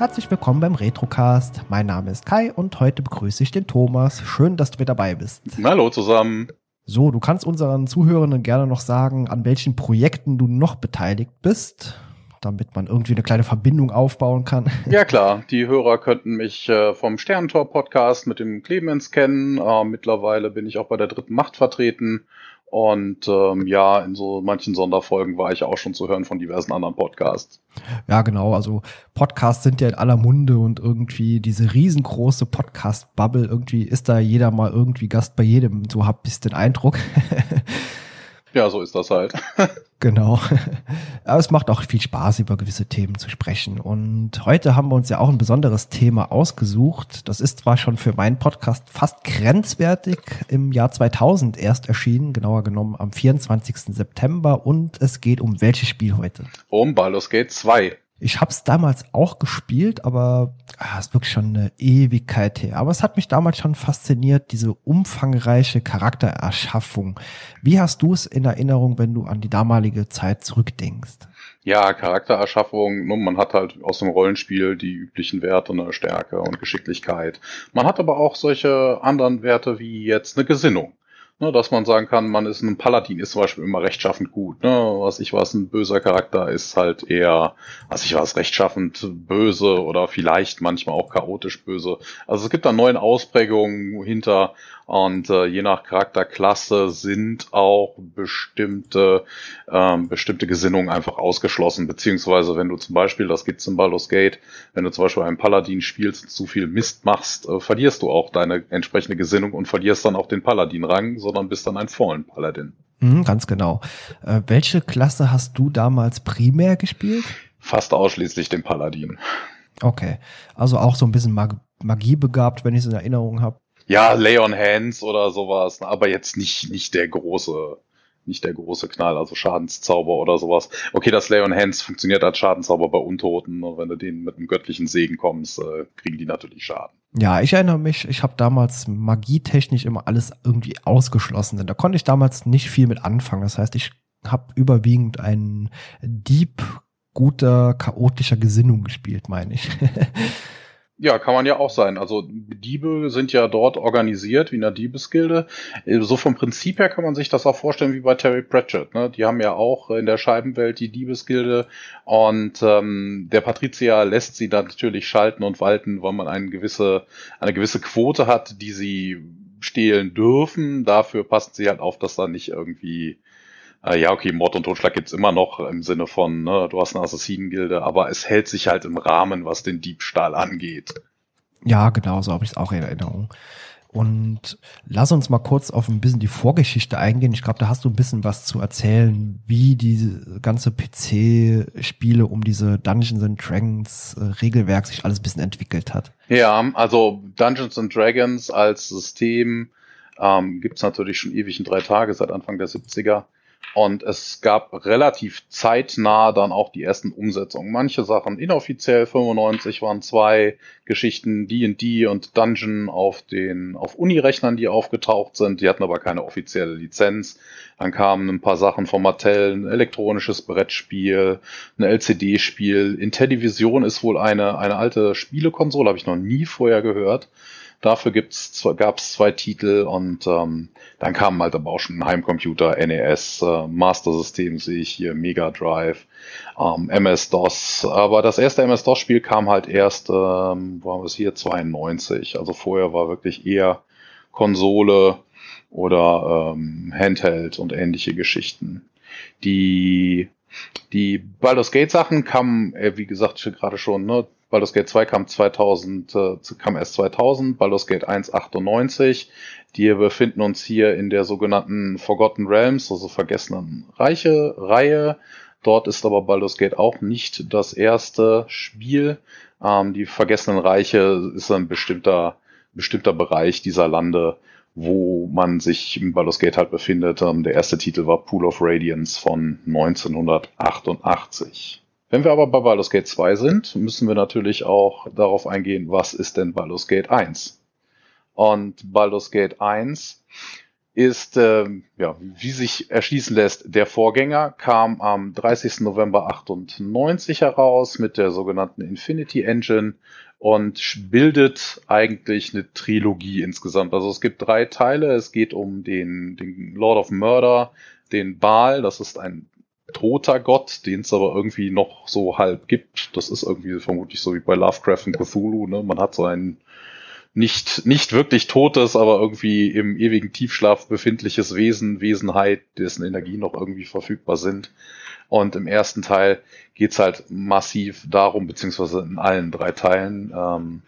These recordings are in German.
Herzlich willkommen beim Retrocast. Mein Name ist Kai und heute begrüße ich den Thomas. Schön, dass du mit dabei bist. Hallo zusammen. So, du kannst unseren Zuhörenden gerne noch sagen, an welchen Projekten du noch beteiligt bist, damit man irgendwie eine kleine Verbindung aufbauen kann. Ja klar, die Hörer könnten mich äh, vom Sternentor-Podcast mit dem Clemens kennen. Äh, mittlerweile bin ich auch bei der dritten Macht vertreten und ähm, ja, in so manchen Sonderfolgen war ich auch schon zu hören von diversen anderen Podcasts. Ja, genau. Also Podcasts sind ja in aller Munde und irgendwie diese riesengroße Podcast-Bubble, irgendwie ist da jeder mal irgendwie Gast bei jedem. So hab ich den Eindruck. Ja, so ist das halt. genau. Aber es macht auch viel Spaß, über gewisse Themen zu sprechen. Und heute haben wir uns ja auch ein besonderes Thema ausgesucht. Das ist zwar schon für meinen Podcast fast grenzwertig im Jahr 2000 erst erschienen, genauer genommen am 24. September. Und es geht um welches Spiel heute? Um Baldur's Gate 2. Ich habe es damals auch gespielt, aber ah, ist wirklich schon eine Ewigkeit her. Aber es hat mich damals schon fasziniert, diese umfangreiche Charaktererschaffung. Wie hast du es in Erinnerung, wenn du an die damalige Zeit zurückdenkst? Ja, Charaktererschaffung, ne, man hat halt aus dem Rollenspiel die üblichen Werte, eine Stärke und Geschicklichkeit. Man hat aber auch solche anderen Werte wie jetzt eine Gesinnung. Ne, dass man sagen kann, man ist ein Paladin, ist zum Beispiel immer rechtschaffend gut. Ne? Was ich was, ein böser Charakter ist halt eher, was ich was, rechtschaffend böse oder vielleicht manchmal auch chaotisch böse. Also es gibt da neuen Ausprägungen hinter und äh, je nach Charakterklasse sind auch bestimmte, ähm, bestimmte Gesinnungen einfach ausgeschlossen. Beziehungsweise wenn du zum Beispiel, das gibt's in Baldur's Gate, wenn du zum Beispiel einen Paladin spielst und zu viel Mist machst, äh, verlierst du auch deine entsprechende Gesinnung und verlierst dann auch den Paladin-Rang, sondern bist dann ein Fallen Paladin. Mhm, ganz genau. Äh, welche Klasse hast du damals primär gespielt? Fast ausschließlich den Paladin. Okay, also auch so ein bisschen Mag Magie begabt, wenn ich es in Erinnerung habe ja, Lay on Hands oder sowas, aber jetzt nicht, nicht der große, nicht der große Knall, also Schadenszauber oder sowas. Okay, das Lay on Hands funktioniert als Schadenzauber bei Untoten und wenn du denen mit einem göttlichen Segen kommst, äh, kriegen die natürlich Schaden. Ja, ich erinnere mich, ich habe damals magietechnisch immer alles irgendwie ausgeschlossen, denn da konnte ich damals nicht viel mit anfangen. Das heißt, ich habe überwiegend einen Dieb guter, chaotischer Gesinnung gespielt, meine ich. Ja, kann man ja auch sein. Also Diebe sind ja dort organisiert wie in der Diebesgilde. Äh, so vom Prinzip her kann man sich das auch vorstellen wie bei Terry Pratchett. Ne? Die haben ja auch in der Scheibenwelt die Diebesgilde und ähm, der Patrizier lässt sie dann natürlich schalten und walten, weil man eine gewisse, eine gewisse Quote hat, die sie stehlen dürfen. Dafür passen sie halt auf, dass da nicht irgendwie äh, ja, okay, Mord und Totschlag gibt's immer noch im Sinne von, ne, du hast eine Assassinengilde, aber es hält sich halt im Rahmen, was den Diebstahl angeht. Ja, genau, so habe ich es auch in Erinnerung. Und lass uns mal kurz auf ein bisschen die Vorgeschichte eingehen. Ich glaube, da hast du ein bisschen was zu erzählen, wie diese ganze PC-Spiele um diese Dungeons and Dragons äh, Regelwerk sich alles ein bisschen entwickelt hat. Ja, also Dungeons and Dragons als System ähm, gibt natürlich schon ewig in drei Tage, seit Anfang der 70er. Und es gab relativ zeitnah dann auch die ersten Umsetzungen. Manche Sachen inoffiziell, 95 waren zwei Geschichten, D&D und Dungeon auf den, auf Uni-Rechnern, die aufgetaucht sind. Die hatten aber keine offizielle Lizenz. Dann kamen ein paar Sachen von Mattel, ein elektronisches Brettspiel, ein LCD-Spiel. Intellivision ist wohl eine, eine alte Spielekonsole, habe ich noch nie vorher gehört. Dafür gibt's, gab's zwei Titel und ähm, dann kamen halt aber auch schon Heimcomputer, NES, äh, Master System sehe ich hier, Mega Drive, ähm, MS-DOS. Aber das erste MS-DOS-Spiel kam halt erst, ähm, wo haben wir es hier, 92. Also vorher war wirklich eher Konsole oder ähm, Handheld und ähnliche Geschichten. Die die Baldur's Gate Sachen kamen, äh, wie gesagt, gerade schon, ne, Baldur's Gate 2 kam 2000, äh, kam erst 2000, Baldur's Gate 1 98. Wir befinden uns hier in der sogenannten Forgotten Realms, also vergessenen Reiche, Reihe. Dort ist aber Baldur's Gate auch nicht das erste Spiel. Ähm, die Vergessenen Reiche ist ein bestimmter, bestimmter Bereich dieser Lande, wo man sich im Baldur's Gate halt befindet. Ähm, der erste Titel war Pool of Radiance von 1988. Wenn wir aber bei Baldur's Gate 2 sind, müssen wir natürlich auch darauf eingehen, was ist denn Baldur's Gate 1? Und Baldur's Gate 1 ist, äh, ja, wie sich erschließen lässt, der Vorgänger kam am 30. November 98 heraus mit der sogenannten Infinity Engine und bildet eigentlich eine Trilogie insgesamt. Also es gibt drei Teile. Es geht um den, den Lord of Murder, den Baal, das ist ein toter Gott, den es aber irgendwie noch so halb gibt. Das ist irgendwie vermutlich so wie bei Lovecraft und Cthulhu. Ne? Man hat so einen nicht, nicht wirklich totes, aber irgendwie im ewigen Tiefschlaf befindliches Wesen, Wesenheit, dessen Energien noch irgendwie verfügbar sind. Und im ersten Teil geht's halt massiv darum, beziehungsweise in allen drei Teilen. Ähm,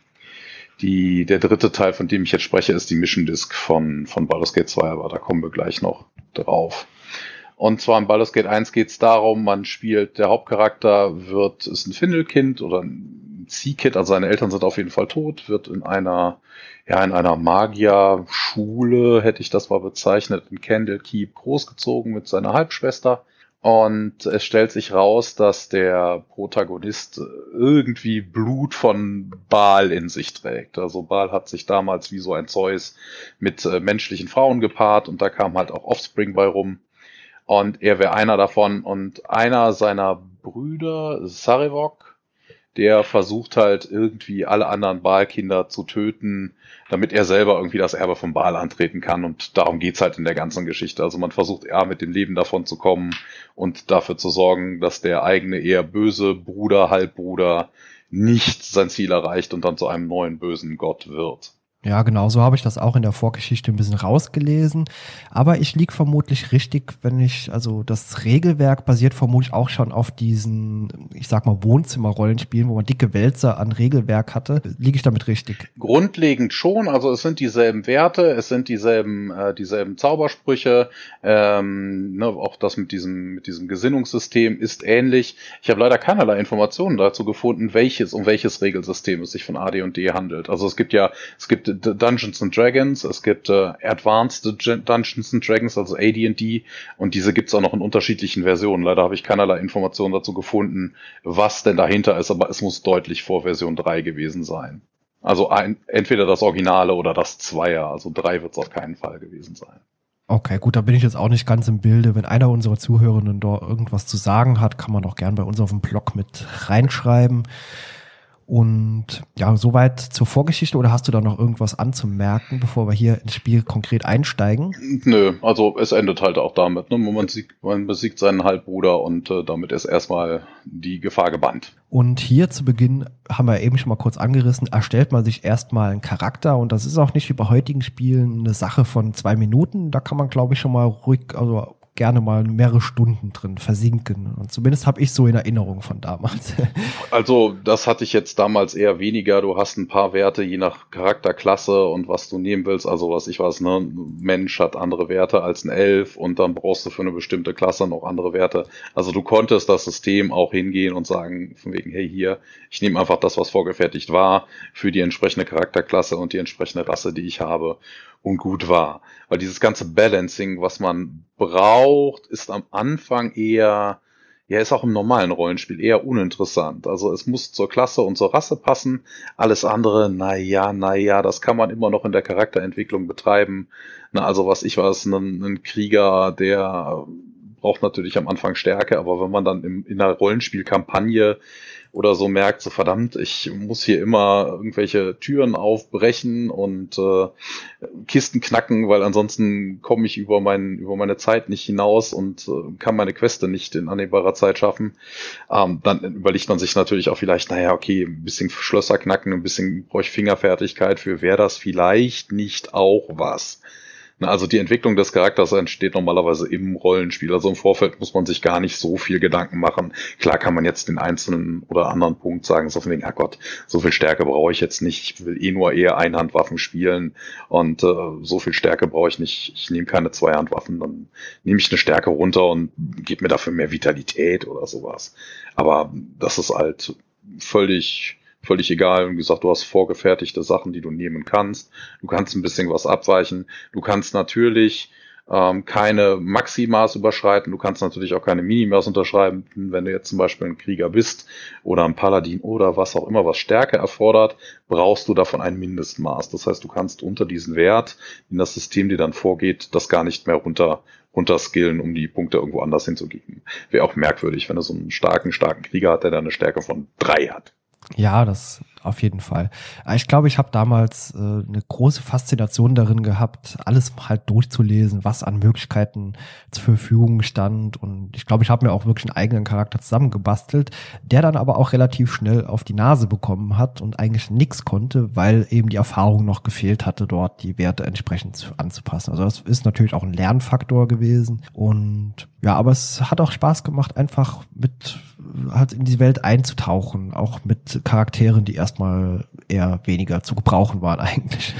die, der dritte Teil, von dem ich jetzt spreche, ist die Mission Disc von, von Baldur's Gate 2, aber da kommen wir gleich noch drauf. Und zwar in Baldur's Gate 1 geht's darum, man spielt, der Hauptcharakter wird, ist ein Findelkind oder ein Seekid, also seine Eltern sind auf jeden Fall tot, wird in einer, ja, in einer Magierschule, hätte ich das mal bezeichnet, in Candlekeep großgezogen mit seiner Halbschwester und es stellt sich raus, dass der Protagonist irgendwie Blut von Baal in sich trägt. Also Baal hat sich damals wie so ein Zeus mit äh, menschlichen Frauen gepaart und da kam halt auch Offspring bei rum. Und er wäre einer davon und einer seiner Brüder, Sarevok, der versucht halt irgendwie alle anderen Baal-Kinder zu töten, damit er selber irgendwie das Erbe von Baal antreten kann. Und darum geht's halt in der ganzen Geschichte. Also man versucht eher mit dem Leben davon zu kommen und dafür zu sorgen, dass der eigene eher böse Bruder, Halbbruder nicht sein Ziel erreicht und dann zu einem neuen bösen Gott wird. Ja, genau, so habe ich das auch in der Vorgeschichte ein bisschen rausgelesen. Aber ich lieg vermutlich richtig, wenn ich, also das Regelwerk basiert vermutlich auch schon auf diesen, ich sag mal, Wohnzimmerrollenspielen, wo man dicke Wälzer an Regelwerk hatte. Liege ich damit richtig? Grundlegend schon, also es sind dieselben Werte, es sind dieselben, äh, dieselben Zaubersprüche, ähm, ne, auch das mit diesem, mit diesem Gesinnungssystem ist ähnlich. Ich habe leider keinerlei Informationen dazu gefunden, welches, um welches Regelsystem es sich von AD&D handelt. Also es gibt ja, es gibt Dungeons and Dragons, es gibt äh, Advanced Dungeons and Dragons, also AD&D, und diese gibt's auch noch in unterschiedlichen Versionen. Leider habe ich keinerlei Informationen dazu gefunden, was denn dahinter ist, aber es muss deutlich vor Version 3 gewesen sein. Also ein, entweder das Originale oder das Zweier, also 3 wird's auf keinen Fall gewesen sein. Okay, gut, da bin ich jetzt auch nicht ganz im Bilde. Wenn einer unserer Zuhörenden da irgendwas zu sagen hat, kann man auch gern bei uns auf dem Blog mit reinschreiben. Und ja, soweit zur Vorgeschichte oder hast du da noch irgendwas anzumerken, bevor wir hier ins Spiel konkret einsteigen? Nö, also es endet halt auch damit. Ne? Man, siegt, man besiegt seinen Halbbruder und äh, damit ist erstmal die Gefahr gebannt. Und hier zu Beginn haben wir eben schon mal kurz angerissen, erstellt man sich erstmal einen Charakter und das ist auch nicht wie bei heutigen Spielen eine Sache von zwei Minuten. Da kann man, glaube ich, schon mal ruhig, also gerne mal mehrere Stunden drin versinken. Und zumindest habe ich so in Erinnerung von damals. Also das hatte ich jetzt damals eher weniger. Du hast ein paar Werte je nach Charakterklasse und was du nehmen willst. Also was ich weiß, ne, Mensch hat andere Werte als ein Elf und dann brauchst du für eine bestimmte Klasse noch andere Werte. Also du konntest das System auch hingehen und sagen, von wegen, hey hier, ich nehme einfach das, was vorgefertigt war, für die entsprechende Charakterklasse und die entsprechende Rasse, die ich habe und gut war. Weil dieses ganze Balancing, was man braucht, ist am Anfang eher, ja, ist auch im normalen Rollenspiel eher uninteressant. Also es muss zur Klasse und zur Rasse passen. Alles andere, naja, naja, das kann man immer noch in der Charakterentwicklung betreiben. Na, also was ich weiß, ein, ein Krieger, der braucht natürlich am Anfang Stärke, aber wenn man dann im, in einer Rollenspielkampagne oder so merkt, so verdammt, ich muss hier immer irgendwelche Türen aufbrechen und äh, Kisten knacken, weil ansonsten komme ich über, mein, über meine Zeit nicht hinaus und äh, kann meine Queste nicht in annehmbarer Zeit schaffen. Ähm, dann überlegt man sich natürlich auch vielleicht, naja, okay, ein bisschen Schlösser knacken, ein bisschen brauche ich Fingerfertigkeit für, wäre das vielleicht nicht auch was? Also die Entwicklung des Charakters entsteht normalerweise im Rollenspiel. Also im Vorfeld muss man sich gar nicht so viel Gedanken machen. Klar kann man jetzt den einzelnen oder anderen Punkt sagen, so von wegen, ach Gott, so viel Stärke brauche ich jetzt nicht. Ich will eh nur eher Einhandwaffen spielen und äh, so viel Stärke brauche ich nicht. Ich nehme keine Zweihandwaffen, dann nehme ich eine Stärke runter und gebe mir dafür mehr Vitalität oder sowas. Aber das ist halt völlig völlig egal. Wie gesagt, du hast vorgefertigte Sachen, die du nehmen kannst. Du kannst ein bisschen was abweichen. Du kannst natürlich ähm, keine Maximas überschreiten. Du kannst natürlich auch keine Minimas unterschreiben, wenn du jetzt zum Beispiel ein Krieger bist oder ein Paladin oder was auch immer, was Stärke erfordert, brauchst du davon ein Mindestmaß. Das heißt, du kannst unter diesen Wert, den das System dir dann vorgeht, das gar nicht mehr runter runterskillen, um die Punkte irgendwo anders hinzugeben. Wäre auch merkwürdig, wenn er so einen starken, starken Krieger hat, der dann eine Stärke von drei hat. Ja, das auf jeden Fall. Ich glaube, ich habe damals äh, eine große Faszination darin gehabt, alles halt durchzulesen, was an Möglichkeiten zur Verfügung stand. Und ich glaube, ich habe mir auch wirklich einen eigenen Charakter zusammengebastelt, der dann aber auch relativ schnell auf die Nase bekommen hat und eigentlich nichts konnte, weil eben die Erfahrung noch gefehlt hatte, dort die Werte entsprechend anzupassen. Also das ist natürlich auch ein Lernfaktor gewesen. Und ja, aber es hat auch Spaß gemacht, einfach mit halt in die Welt einzutauchen, auch mit Charakteren, die erstmal eher weniger zu gebrauchen waren eigentlich.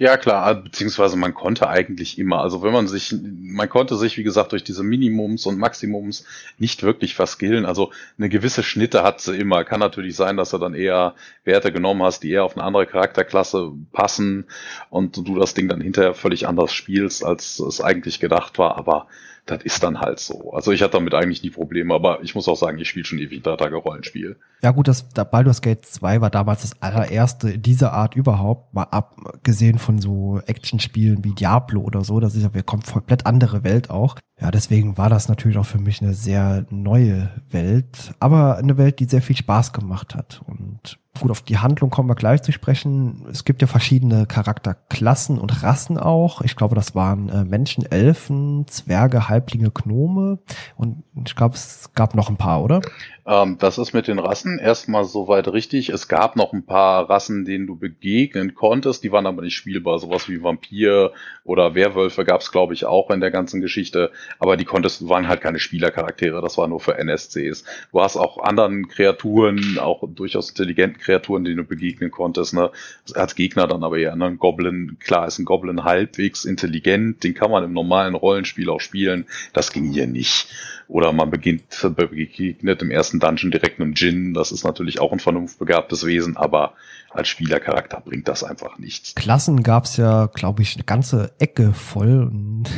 Ja, klar, beziehungsweise man konnte eigentlich immer, also wenn man sich, man konnte sich, wie gesagt, durch diese Minimums und Maximums nicht wirklich verskillen. Also eine gewisse Schnitte hat sie immer. Kann natürlich sein, dass du dann eher Werte genommen hast, die eher auf eine andere Charakterklasse passen und du das Ding dann hinterher völlig anders spielst, als es eigentlich gedacht war. Aber das ist dann halt so. Also ich hatte damit eigentlich nie Probleme, aber ich muss auch sagen, ich spiele schon ewig drei Tage Rollenspiel. Ja gut, das Baldur's Gate 2 war damals das allererste dieser Art überhaupt, mal abgesehen so Actionspielen wie Diablo oder so, das ist ja eine komplett andere Welt auch. Ja, deswegen war das natürlich auch für mich eine sehr neue Welt, aber eine Welt, die sehr viel Spaß gemacht hat und Gut, auf die Handlung kommen wir gleich zu sprechen. Es gibt ja verschiedene Charakterklassen und Rassen auch. Ich glaube, das waren äh, Menschen, Elfen, Zwerge, Halblinge, Gnome und ich glaube, es gab noch ein paar, oder? Ähm, das ist mit den Rassen erstmal soweit richtig. Es gab noch ein paar Rassen, denen du begegnen konntest, die waren aber nicht spielbar. Sowas wie Vampir oder Werwölfe gab es, glaube ich, auch in der ganzen Geschichte. Aber die konntest, waren halt keine Spielercharaktere, das war nur für NSCs. Du hast auch anderen Kreaturen, auch durchaus intelligenten Kreaturen, denen du begegnen konntest. Ne? Als Gegner dann aber eher ne? ein Goblin, klar ist ein Goblin halbwegs intelligent, den kann man im normalen Rollenspiel auch spielen. Das ging hier nicht. Oder man beginnt, begegnet im ersten Dungeon direkt einem Djinn. Das ist natürlich auch ein vernunftbegabtes Wesen, aber als Spielercharakter bringt das einfach nichts. Klassen gab's ja, glaube ich, eine ganze Ecke voll.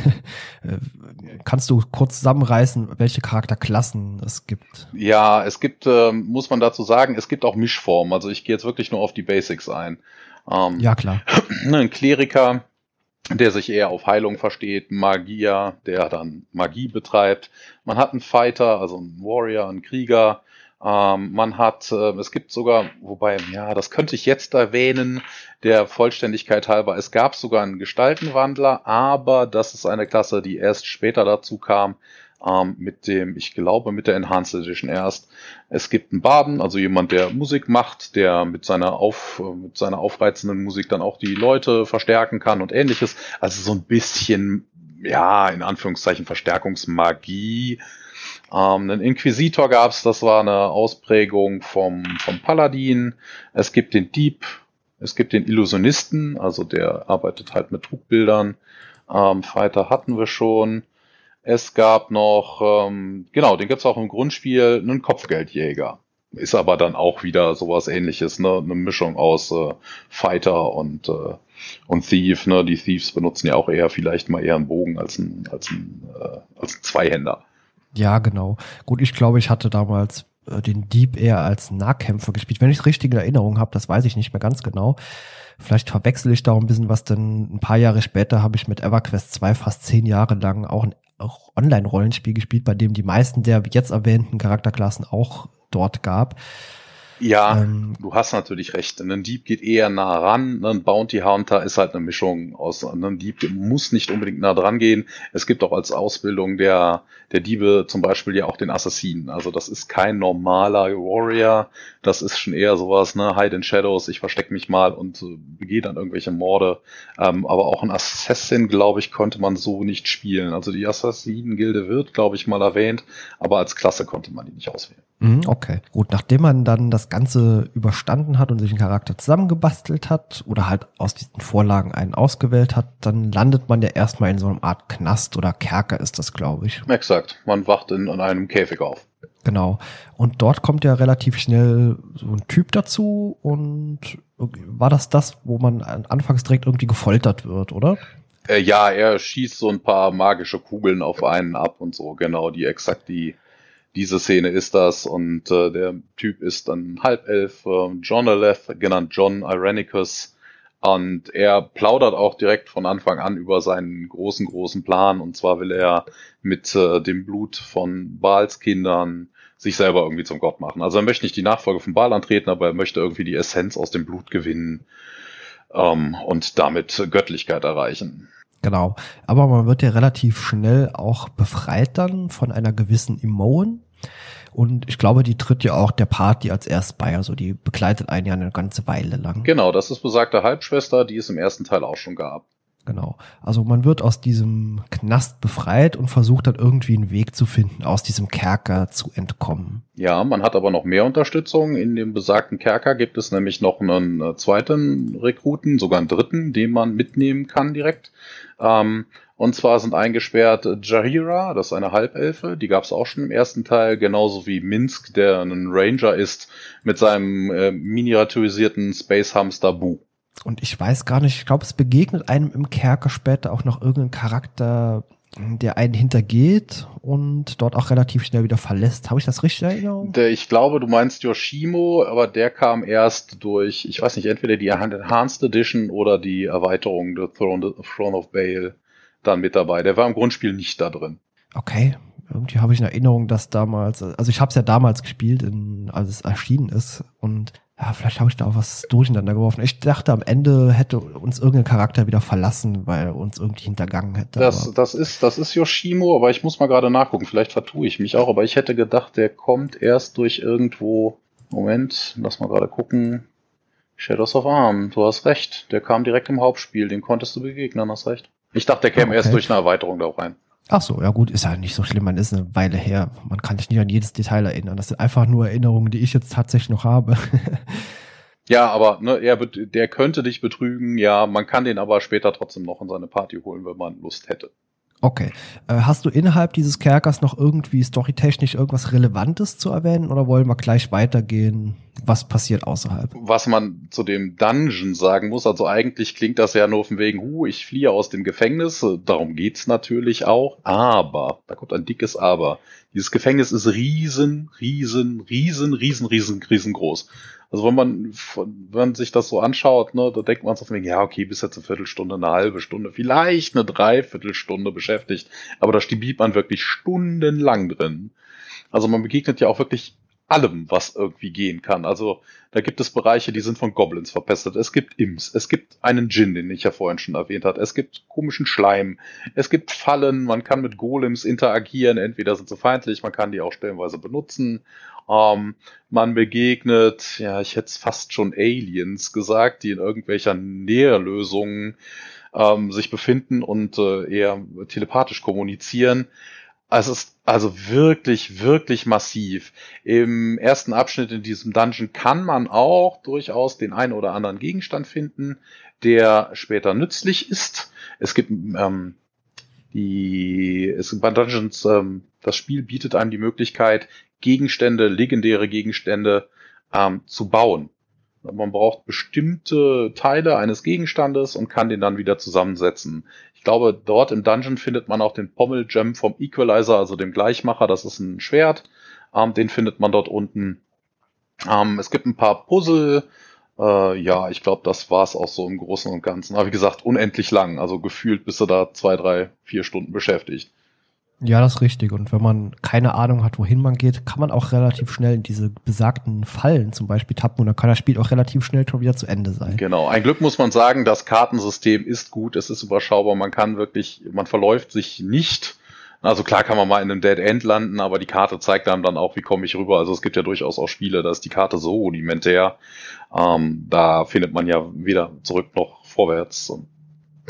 Äh, kannst du kurz zusammenreißen, welche Charakterklassen es gibt? Ja, es gibt, äh, muss man dazu sagen, es gibt auch Mischformen. Also ich gehe jetzt wirklich nur auf die Basics ein. Ähm, ja, klar. Ein Kleriker der sich eher auf Heilung versteht, Magier, der dann Magie betreibt. Man hat einen Fighter, also einen Warrior, einen Krieger. Ähm, man hat, äh, es gibt sogar, wobei, ja, das könnte ich jetzt erwähnen, der Vollständigkeit halber. Es gab sogar einen Gestaltenwandler, aber das ist eine Klasse, die erst später dazu kam ähm, mit dem, ich glaube, mit der Enhanced Edition erst. Es gibt einen Baden, also jemand, der Musik macht, der mit seiner, auf, mit seiner aufreizenden Musik dann auch die Leute verstärken kann und ähnliches. Also so ein bisschen, ja, in Anführungszeichen Verstärkungsmagie. Ähm, einen Inquisitor gab's, das war eine Ausprägung vom, vom Paladin. Es gibt den Dieb, es gibt den Illusionisten, also der arbeitet halt mit Trugbildern. Ähm, Fighter hatten wir schon. Es gab noch, ähm, genau, den gibt's auch im Grundspiel, einen Kopfgeldjäger. Ist aber dann auch wieder sowas ähnliches, ne? Eine Mischung aus äh, Fighter und, äh, und Thief, ne? Die Thieves benutzen ja auch eher vielleicht mal eher einen Bogen als ein, als äh, als ein Zweihänder. Ja, genau. Gut, ich glaube, ich hatte damals äh, den Dieb eher als Nahkämpfer gespielt. Wenn ich es richtig in Erinnerung habe, das weiß ich nicht mehr ganz genau. Vielleicht verwechsel ich da auch ein bisschen was, denn ein paar Jahre später habe ich mit EverQuest 2 fast zehn Jahre lang auch ein Online-Rollenspiel gespielt, bei dem die meisten der jetzt erwähnten Charakterklassen auch dort gab. Ja, ähm, du hast natürlich recht. Ein Dieb geht eher nah ran. Ein Bounty Hunter ist halt eine Mischung aus. Ein Dieb muss nicht unbedingt nah dran gehen. Es gibt auch als Ausbildung der, der Diebe zum Beispiel ja auch den Assassinen. Also das ist kein normaler Warrior. Das ist schon eher sowas, ne, Hide in Shadows. Ich verstecke mich mal und äh, begehe dann irgendwelche Morde. Ähm, aber auch ein Assassin, glaube ich, konnte man so nicht spielen. Also die Assassinen-Gilde wird, glaube ich, mal erwähnt. Aber als Klasse konnte man die nicht auswählen. Mhm, okay, gut. Nachdem man dann das Ganze überstanden hat und sich einen Charakter zusammengebastelt hat oder halt aus diesen Vorlagen einen ausgewählt hat, dann landet man ja erstmal in so einer Art Knast oder Kerker ist das, glaube ich. Exakt. Man wacht in, in einem Käfig auf. Genau. Und dort kommt ja relativ schnell so ein Typ dazu und war das das, wo man anfangs direkt irgendwie gefoltert wird, oder? Äh, ja, er schießt so ein paar magische Kugeln auf einen ab und so, genau, die exakt die, diese Szene ist das und äh, der Typ ist ein Halbelf, äh, John Aleth, genannt John Irenicus und er plaudert auch direkt von Anfang an über seinen großen, großen Plan und zwar will er mit äh, dem Blut von Baals Kindern sich selber irgendwie zum Gott machen. Also er möchte nicht die Nachfolge von Baal antreten, aber er möchte irgendwie die Essenz aus dem Blut gewinnen ähm, und damit Göttlichkeit erreichen. Genau. Aber man wird ja relativ schnell auch befreit dann von einer gewissen Imoen. Und ich glaube, die tritt ja auch der Party als erst bei. Also die begleitet einen ja eine ganze Weile lang. Genau, das ist besagte Halbschwester, die es im ersten Teil auch schon gab. Genau. Also man wird aus diesem Knast befreit und versucht dann irgendwie einen Weg zu finden, aus diesem Kerker zu entkommen. Ja, man hat aber noch mehr Unterstützung. In dem besagten Kerker gibt es nämlich noch einen äh, zweiten Rekruten, sogar einen dritten, den man mitnehmen kann direkt. Ähm, und zwar sind eingesperrt Jahira, das ist eine Halbelfe, die gab es auch schon im ersten Teil, genauso wie Minsk, der ein Ranger ist, mit seinem äh, miniaturisierten Space Hamster Boo. Und ich weiß gar nicht, ich glaube, es begegnet einem im Kerker später auch noch irgendein Charakter, der einen hintergeht und dort auch relativ schnell wieder verlässt. Habe ich das richtig erinnert? Ich glaube, du meinst Yoshimo, aber der kam erst durch, ich weiß nicht, entweder die Enhanced Edition oder die Erweiterung The Throne, Throne of Bale dann mit dabei. Der war im Grundspiel nicht da drin. Okay, irgendwie habe ich eine Erinnerung, dass damals, also ich habe es ja damals gespielt, in, als es erschienen ist und ja, vielleicht habe ich da auch was durcheinander geworfen. Ich dachte, am Ende hätte uns irgendein Charakter wieder verlassen, weil er uns irgendwie hintergangen hätte. Das, das, ist, das ist Yoshimo, aber ich muss mal gerade nachgucken. Vielleicht vertue ich mich auch, aber ich hätte gedacht, der kommt erst durch irgendwo. Moment, lass mal gerade gucken. Shadows of Arm, du hast recht. Der kam direkt im Hauptspiel, den konntest du begegnen, hast recht. Ich dachte, der käme okay. erst durch eine Erweiterung da rein. Ach so, ja gut, ist ja nicht so schlimm, man ist eine Weile her. Man kann sich nicht an jedes Detail erinnern. Das sind einfach nur Erinnerungen, die ich jetzt tatsächlich noch habe. ja, aber ne, er, der könnte dich betrügen, ja, man kann den aber später trotzdem noch in seine Party holen, wenn man Lust hätte. Okay. Äh, hast du innerhalb dieses Kerkers noch irgendwie storytechnisch irgendwas Relevantes zu erwähnen oder wollen wir gleich weitergehen? Was passiert außerhalb? Was man zu dem Dungeon sagen muss, also eigentlich klingt das ja nur von wegen, hu, ich fliehe aus dem Gefängnis, darum geht's natürlich auch, aber, da kommt ein dickes Aber. Dieses Gefängnis ist riesen, riesen, riesen, riesen, riesen, riesengroß. Also wenn man, wenn man sich das so anschaut, ne, da denkt man so wegen, ja, okay, bis jetzt eine Viertelstunde, eine halbe Stunde, vielleicht eine Dreiviertelstunde beschäftigt. Aber da blieb man wirklich stundenlang drin. Also man begegnet ja auch wirklich allem, was irgendwie gehen kann. Also da gibt es Bereiche, die sind von Goblins verpestet. Es gibt Imps, es gibt einen Djinn, den ich ja vorhin schon erwähnt habe. Es gibt komischen Schleim, es gibt Fallen, man kann mit Golems interagieren. Entweder sind sie feindlich, man kann die auch stellenweise benutzen. Ähm, man begegnet, ja, ich hätte es fast schon Aliens gesagt, die in irgendwelcher Näherlösungen ähm, sich befinden und äh, eher telepathisch kommunizieren. Also es ist also wirklich, wirklich massiv. Im ersten Abschnitt in diesem Dungeon kann man auch durchaus den einen oder anderen Gegenstand finden, der später nützlich ist. Es gibt ähm, die, es bei Dungeons, ähm, das Spiel bietet einem die Möglichkeit, Gegenstände, legendäre Gegenstände ähm, zu bauen. Man braucht bestimmte Teile eines Gegenstandes und kann den dann wieder zusammensetzen. Ich glaube, dort im Dungeon findet man auch den Pommel-Gem vom Equalizer, also dem Gleichmacher. Das ist ein Schwert. Ähm, den findet man dort unten. Ähm, es gibt ein paar Puzzle. Äh, ja, ich glaube, das war's auch so im Großen und Ganzen. Aber wie gesagt, unendlich lang. Also gefühlt bist du da zwei, drei, vier Stunden beschäftigt. Ja, das ist richtig. Und wenn man keine Ahnung hat, wohin man geht, kann man auch relativ schnell in diese besagten Fallen zum Beispiel tappen und dann kann das Spiel auch relativ schnell schon wieder zu Ende sein. Genau. Ein Glück muss man sagen, das Kartensystem ist gut, es ist überschaubar, man kann wirklich, man verläuft sich nicht. Also klar kann man mal in einem Dead End landen, aber die Karte zeigt einem dann auch, wie komme ich rüber. Also es gibt ja durchaus auch Spiele, da ist die Karte so rudimentär. Ähm, da findet man ja weder zurück noch vorwärts. Und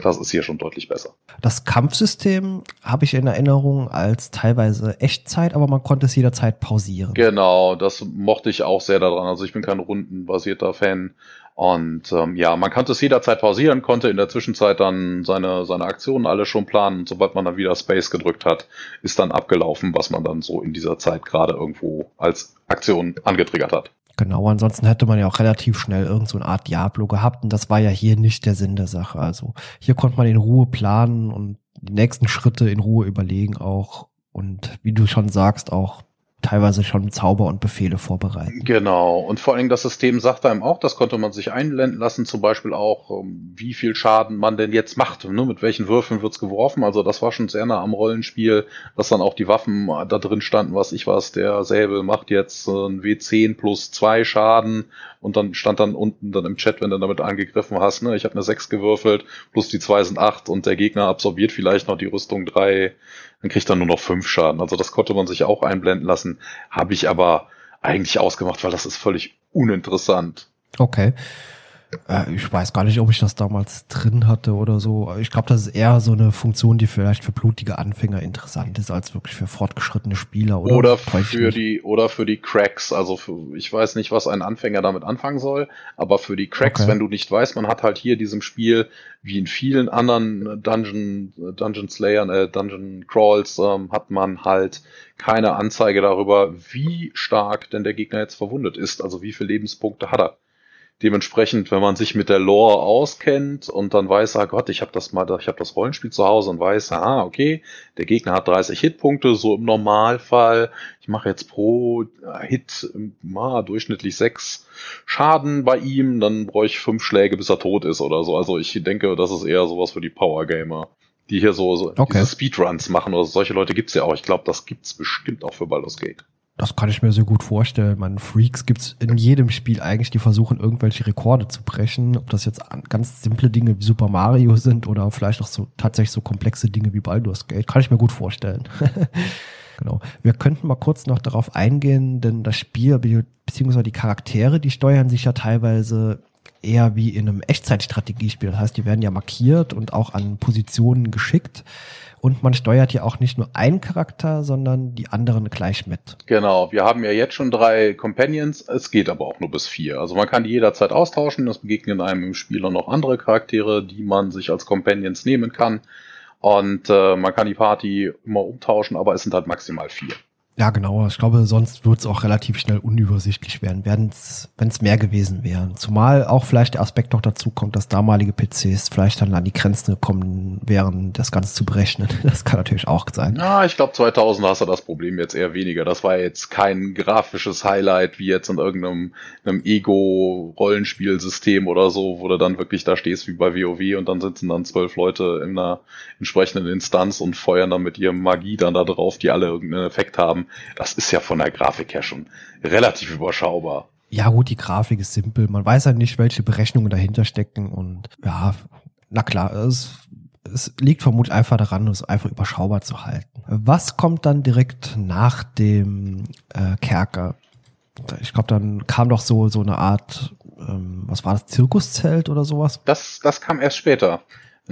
das ist hier schon deutlich besser. Das Kampfsystem habe ich in Erinnerung als teilweise Echtzeit, aber man konnte es jederzeit pausieren. Genau, das mochte ich auch sehr daran. Also ich bin kein rundenbasierter Fan. Und ähm, ja, man konnte es jederzeit pausieren, konnte in der Zwischenzeit dann seine, seine Aktionen alle schon planen. Und sobald man dann wieder Space gedrückt hat, ist dann abgelaufen, was man dann so in dieser Zeit gerade irgendwo als Aktion angetriggert hat. Genau, ansonsten hätte man ja auch relativ schnell irgend so Art Diablo gehabt und das war ja hier nicht der Sinn der Sache. Also hier konnte man in Ruhe planen und die nächsten Schritte in Ruhe überlegen auch und wie du schon sagst, auch teilweise schon Zauber und Befehle vorbereiten. Genau. Und vor allen Dingen das System sagt einem auch, das konnte man sich einblenden lassen, zum Beispiel auch, ähm, wie viel Schaden man denn jetzt macht, ne? mit welchen Würfeln wird's geworfen. Also das war schon sehr nah am Rollenspiel, dass dann auch die Waffen da drin standen, was ich was, der Säbel macht jetzt ein W10 plus zwei Schaden und dann stand dann unten dann im Chat, wenn du damit angegriffen hast, ne, ich habe eine 6 gewürfelt, plus die 2 sind 8 und der Gegner absorbiert vielleicht noch die Rüstung 3 dann kriegt er nur noch fünf Schaden. Also das konnte man sich auch einblenden lassen. Habe ich aber eigentlich ausgemacht, weil das ist völlig uninteressant. Okay. Äh, ich weiß gar nicht, ob ich das damals drin hatte oder so. Ich glaube, das ist eher so eine Funktion, die vielleicht für blutige Anfänger interessant ist, als wirklich für fortgeschrittene Spieler. Oder, oder für die oder für die Cracks. Also für, ich weiß nicht, was ein Anfänger damit anfangen soll, aber für die Cracks, okay. wenn du nicht weißt, man hat halt hier in diesem Spiel wie in vielen anderen Dungeon Dungeon Slayern, äh, Dungeon Crawls, ähm, hat man halt keine Anzeige darüber, wie stark denn der Gegner jetzt verwundet ist. Also wie viele Lebenspunkte hat er. Dementsprechend, wenn man sich mit der Lore auskennt und dann weiß, ah Gott, ich habe das mal, ich habe das Rollenspiel zu Hause und weiß, ah, okay, der Gegner hat 30 Hitpunkte, so im Normalfall. Ich mache jetzt pro Hit mal durchschnittlich sechs Schaden bei ihm, dann brauche ich fünf Schläge, bis er tot ist oder so. Also ich denke, das ist eher sowas für die Power Gamer, die hier so, so okay. diese Speedruns machen oder solche Leute gibt's ja auch. Ich glaube, das gibt's bestimmt auch für Baldur's Gate. Das kann ich mir sehr gut vorstellen. Man Freaks gibt's in jedem Spiel eigentlich, die versuchen, irgendwelche Rekorde zu brechen. Ob das jetzt ganz simple Dinge wie Super Mario sind oder vielleicht auch so tatsächlich so komplexe Dinge wie Baldur's Gate, kann ich mir gut vorstellen. genau. Wir könnten mal kurz noch darauf eingehen, denn das Spiel beziehungsweise die Charaktere, die steuern sich ja teilweise eher wie in einem Echtzeitstrategiespiel. Das heißt, die werden ja markiert und auch an Positionen geschickt. Und man steuert ja auch nicht nur einen Charakter, sondern die anderen gleich mit. Genau, wir haben ja jetzt schon drei Companions, es geht aber auch nur bis vier. Also man kann die jederzeit austauschen, es begegnen einem im Spiel noch andere Charaktere, die man sich als Companions nehmen kann. Und äh, man kann die Party immer umtauschen, aber es sind halt maximal vier. Ja, genau. Ich glaube, sonst wird es auch relativ schnell unübersichtlich werden, wenn es mehr gewesen wären. Zumal auch vielleicht der Aspekt noch dazu kommt, dass damalige PCs vielleicht dann an die Grenzen gekommen wären, das Ganze zu berechnen. Das kann natürlich auch sein. Ja, ich glaube, 2000 hast du das Problem jetzt eher weniger. Das war jetzt kein grafisches Highlight wie jetzt in irgendeinem Ego-Rollenspielsystem oder so, wo du dann wirklich da stehst wie bei WoW und dann sitzen dann zwölf Leute in einer entsprechenden Instanz und feuern dann mit ihrem Magie dann da drauf, die alle irgendeinen Effekt haben haben, das ist ja von der Grafik her schon relativ überschaubar. Ja gut, die Grafik ist simpel. Man weiß ja nicht, welche Berechnungen dahinter stecken und ja, na klar, es, es liegt vermutlich einfach daran, es einfach überschaubar zu halten. Was kommt dann direkt nach dem äh, Kerker? Ich glaube, dann kam doch so so eine Art, ähm, was war das, Zirkuszelt oder sowas? Das, das kam erst später.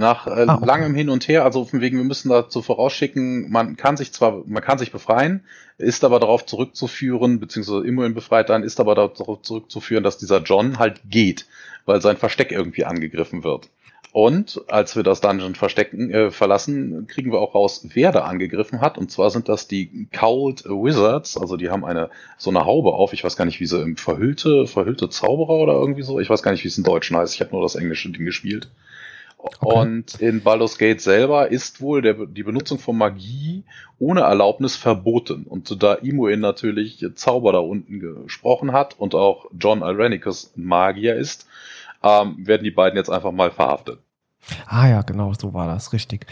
Nach äh, ah, okay. langem Hin und Her, also von wegen, wir müssen dazu vorausschicken, man kann sich zwar, man kann sich befreien, ist aber darauf zurückzuführen, beziehungsweise immerhin befreit dann, ist aber darauf zurückzuführen, dass dieser John halt geht, weil sein Versteck irgendwie angegriffen wird. Und als wir das Dungeon verstecken, äh, verlassen, kriegen wir auch raus, wer da angegriffen hat. Und zwar sind das die Cowled Wizards. Also die haben eine so eine Haube auf. Ich weiß gar nicht, wie sie im verhüllte, verhüllte Zauberer oder irgendwie so. Ich weiß gar nicht, wie es in Deutschen heißt. Ich habe nur das englische Ding gespielt. Okay. Und in Baldur's Gate selber ist wohl der, die Benutzung von Magie ohne Erlaubnis verboten. Und da Imoen natürlich Zauber da unten gesprochen hat und auch John Irenicus Magier ist, ähm, werden die beiden jetzt einfach mal verhaftet. Ah ja, genau, so war das, richtig.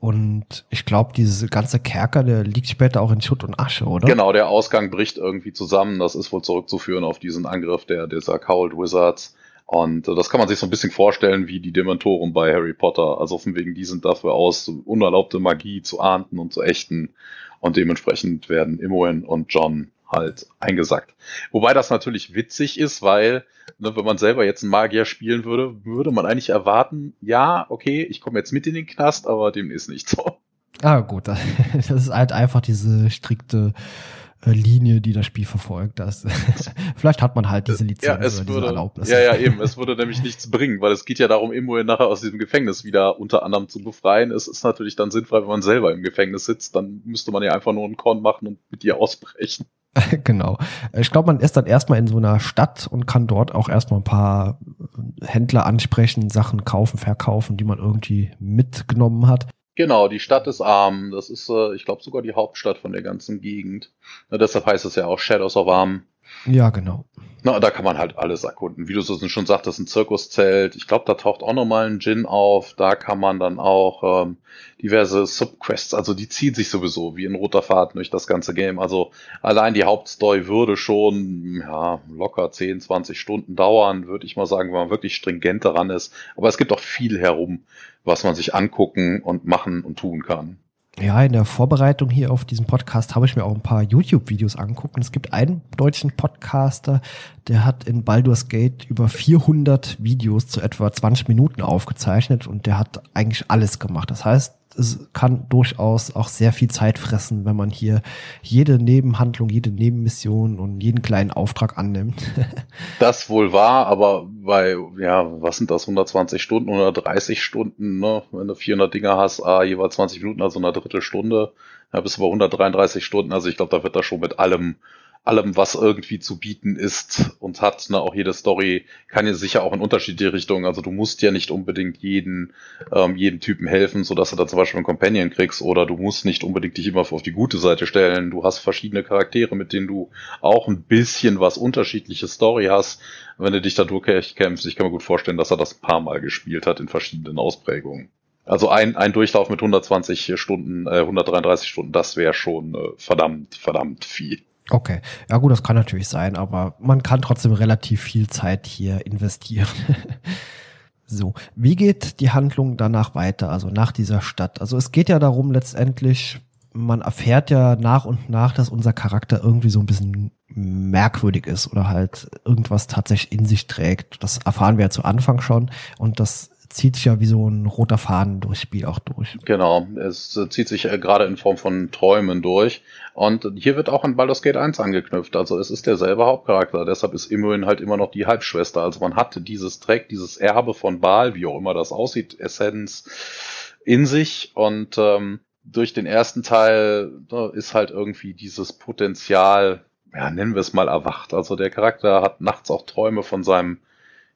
Und ich glaube, diese ganze Kerker, der liegt später auch in Schutt und Asche, oder? Genau, der Ausgang bricht irgendwie zusammen. Das ist wohl zurückzuführen auf diesen Angriff der dieser Cowled Wizards. Und äh, das kann man sich so ein bisschen vorstellen wie die Dementoren bei Harry Potter. Also von wegen, die sind dafür aus, unerlaubte Magie zu ahnden und zu ächten. Und dementsprechend werden Imoen und John halt eingesackt. Wobei das natürlich witzig ist, weil, ne, wenn man selber jetzt einen Magier spielen würde, würde man eigentlich erwarten, ja, okay, ich komme jetzt mit in den Knast, aber dem ist nicht so. Ah, gut. Das ist halt einfach diese strikte Linie, die das Spiel verfolgt. Das, vielleicht hat man halt diese Lizenz ja, es würde, Erlaubnis. Ja, ja, eben. Es würde nämlich nichts bringen, weil es geht ja darum, Immo nachher aus diesem Gefängnis wieder unter anderem zu befreien. Es ist natürlich dann sinnvoll, wenn man selber im Gefängnis sitzt, dann müsste man ja einfach nur einen Korn machen und mit ihr ausbrechen. genau. Ich glaube, man ist dann erstmal in so einer Stadt und kann dort auch erstmal ein paar Händler ansprechen, Sachen kaufen, verkaufen, die man irgendwie mitgenommen hat. Genau, die Stadt ist arm. Das ist, äh, ich glaube, sogar die Hauptstadt von der ganzen Gegend. Ja, deshalb heißt es ja auch Shadows of Arm. Ja, genau. Na, da kann man halt alles erkunden. Wie du so schon sagtest, ein Zirkuszelt. Ich glaube, da taucht auch nochmal ein Gin auf. Da kann man dann auch ähm, diverse Subquests, also die ziehen sich sowieso wie ein roter Faden durch das ganze Game. Also allein die Hauptstory würde schon ja, locker 10, 20 Stunden dauern, würde ich mal sagen, wenn man wirklich stringent daran ist. Aber es gibt auch viel herum, was man sich angucken und machen und tun kann. Ja, in der Vorbereitung hier auf diesen Podcast habe ich mir auch ein paar YouTube-Videos angeguckt. Es gibt einen deutschen Podcaster, der hat in Baldur's Gate über 400 Videos zu etwa 20 Minuten aufgezeichnet und der hat eigentlich alles gemacht. Das heißt, es kann durchaus auch sehr viel Zeit fressen, wenn man hier jede Nebenhandlung, jede Nebenmission und jeden kleinen Auftrag annimmt. das wohl wahr, aber bei, ja, was sind das, 120 Stunden oder 30 Stunden, ne? Wenn du 400 Dinger hast, ah, jeweils 20 Minuten, also eine Drittelstunde, ja, bis bei 133 Stunden. Also ich glaube, da wird da schon mit allem allem, was irgendwie zu bieten ist und hat. Ne? Auch jede Story kann ja sicher auch in unterschiedliche Richtungen. Also du musst ja nicht unbedingt jeden, ähm, jeden Typen helfen, sodass du da zum Beispiel einen Companion kriegst oder du musst nicht unbedingt dich immer auf die gute Seite stellen. Du hast verschiedene Charaktere, mit denen du auch ein bisschen was unterschiedliche Story hast. Wenn du dich da durchkämpfst, ich kann mir gut vorstellen, dass er das ein paar Mal gespielt hat in verschiedenen Ausprägungen. Also ein, ein Durchlauf mit 120 Stunden, äh, 133 Stunden, das wäre schon äh, verdammt, verdammt viel. Okay, ja gut, das kann natürlich sein, aber man kann trotzdem relativ viel Zeit hier investieren. so, wie geht die Handlung danach weiter, also nach dieser Stadt? Also es geht ja darum letztendlich, man erfährt ja nach und nach, dass unser Charakter irgendwie so ein bisschen merkwürdig ist oder halt irgendwas tatsächlich in sich trägt. Das erfahren wir ja zu Anfang schon und das zieht sich ja wie so ein roter Faden durchs Spiel auch durch. Genau, es äh, zieht sich äh, gerade in Form von Träumen durch. Und hier wird auch an Baldur's Gate 1 angeknüpft. Also es ist derselbe Hauptcharakter. Deshalb ist immerhin halt immer noch die Halbschwester. Also man hat dieses trägt dieses Erbe von Baal, wie auch immer das aussieht, Essenz in sich. Und ähm, durch den ersten Teil ne, ist halt irgendwie dieses Potenzial, ja, nennen wir es mal erwacht. Also der Charakter hat nachts auch Träume von seinem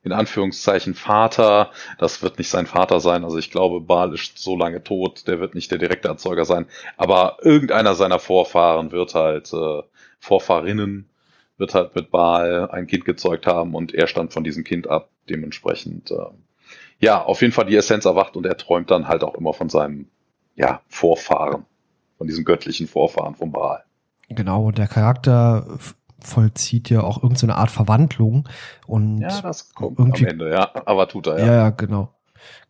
in Anführungszeichen Vater. Das wird nicht sein Vater sein. Also ich glaube, Baal ist so lange tot, der wird nicht der direkte Erzeuger sein. Aber irgendeiner seiner Vorfahren wird halt, äh, Vorfahrinnen, wird halt mit Baal ein Kind gezeugt haben und er stammt von diesem Kind ab. Dementsprechend, äh, ja, auf jeden Fall die Essenz erwacht und er träumt dann halt auch immer von seinem, ja, Vorfahren, von diesem göttlichen Vorfahren von Baal. Genau, und der Charakter vollzieht ja auch irgendeine so Art Verwandlung und ja, das kommt irgendwie, am Ende, ja, aber tut er ja. Ja, ja genau.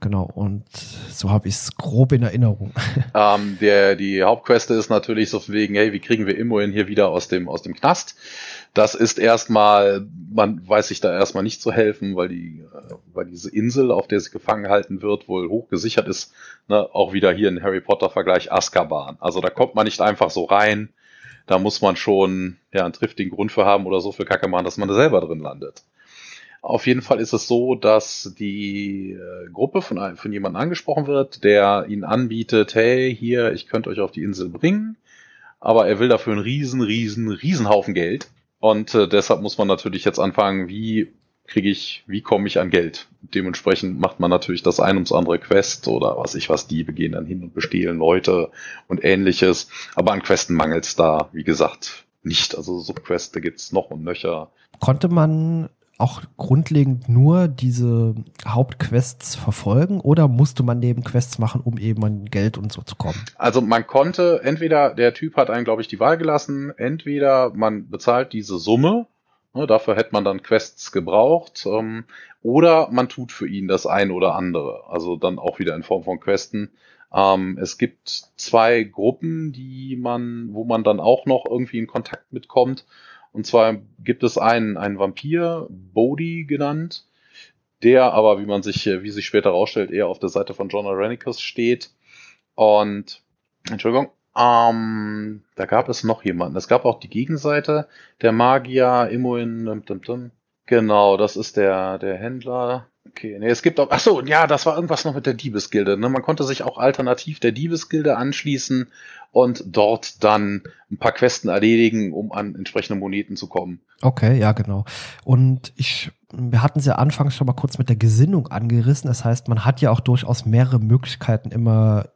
Genau, und so habe ich es grob in Erinnerung. Ähm, der, die Hauptqueste ist natürlich so wegen, hey, wie kriegen wir Immoin hier wieder aus dem, aus dem Knast? Das ist erstmal, man weiß sich da erstmal nicht zu helfen, weil die, äh, weil diese Insel, auf der sie gefangen halten wird, wohl hochgesichert ist, ne, auch wieder hier in Harry Potter Vergleich Azkaban. Also da kommt man nicht einfach so rein, da muss man schon ja, einen triftigen Grund für haben oder so für Kacke machen, dass man da selber drin landet. Auf jeden Fall ist es so, dass die äh, Gruppe von, von jemandem angesprochen wird, der ihnen anbietet, hey, hier, ich könnte euch auf die Insel bringen, aber er will dafür einen riesen, riesen, riesen Haufen Geld. Und äh, deshalb muss man natürlich jetzt anfangen, wie kriege ich, wie komme ich an Geld? Dementsprechend macht man natürlich das ein ums andere Quest oder was ich was, Diebe gehen dann hin und bestehlen Leute und ähnliches. Aber an Questen mangelt es da, wie gesagt, nicht. Also Subqueste gibt's noch und nöcher. Konnte man auch grundlegend nur diese Hauptquests verfolgen oder musste man Nebenquests machen, um eben an Geld und so zu kommen? Also man konnte entweder, der Typ hat einen, glaube ich, die Wahl gelassen, entweder man bezahlt diese Summe, Ne, dafür hätte man dann Quests gebraucht. Ähm, oder man tut für ihn das eine oder andere. Also dann auch wieder in Form von Questen. Ähm, es gibt zwei Gruppen, die man, wo man dann auch noch irgendwie in Kontakt mitkommt. Und zwar gibt es einen, einen Vampir, Bodhi genannt, der aber, wie man sich, wie sich später herausstellt, eher auf der Seite von John Arenicus steht. Und, Entschuldigung, ähm, da gab es noch jemanden. Es gab auch die Gegenseite, der Magier, Immoin, dum, dum, dum. Genau, das ist der, der Händler. Okay, nee, es gibt auch, ach so, ja, das war irgendwas noch mit der Diebesgilde. Ne? Man konnte sich auch alternativ der Diebesgilde anschließen und dort dann ein paar Questen erledigen, um an entsprechende Moneten zu kommen. Okay, ja, genau. Und ich, wir hatten es ja anfangs schon mal kurz mit der Gesinnung angerissen. Das heißt, man hat ja auch durchaus mehrere Möglichkeiten, immer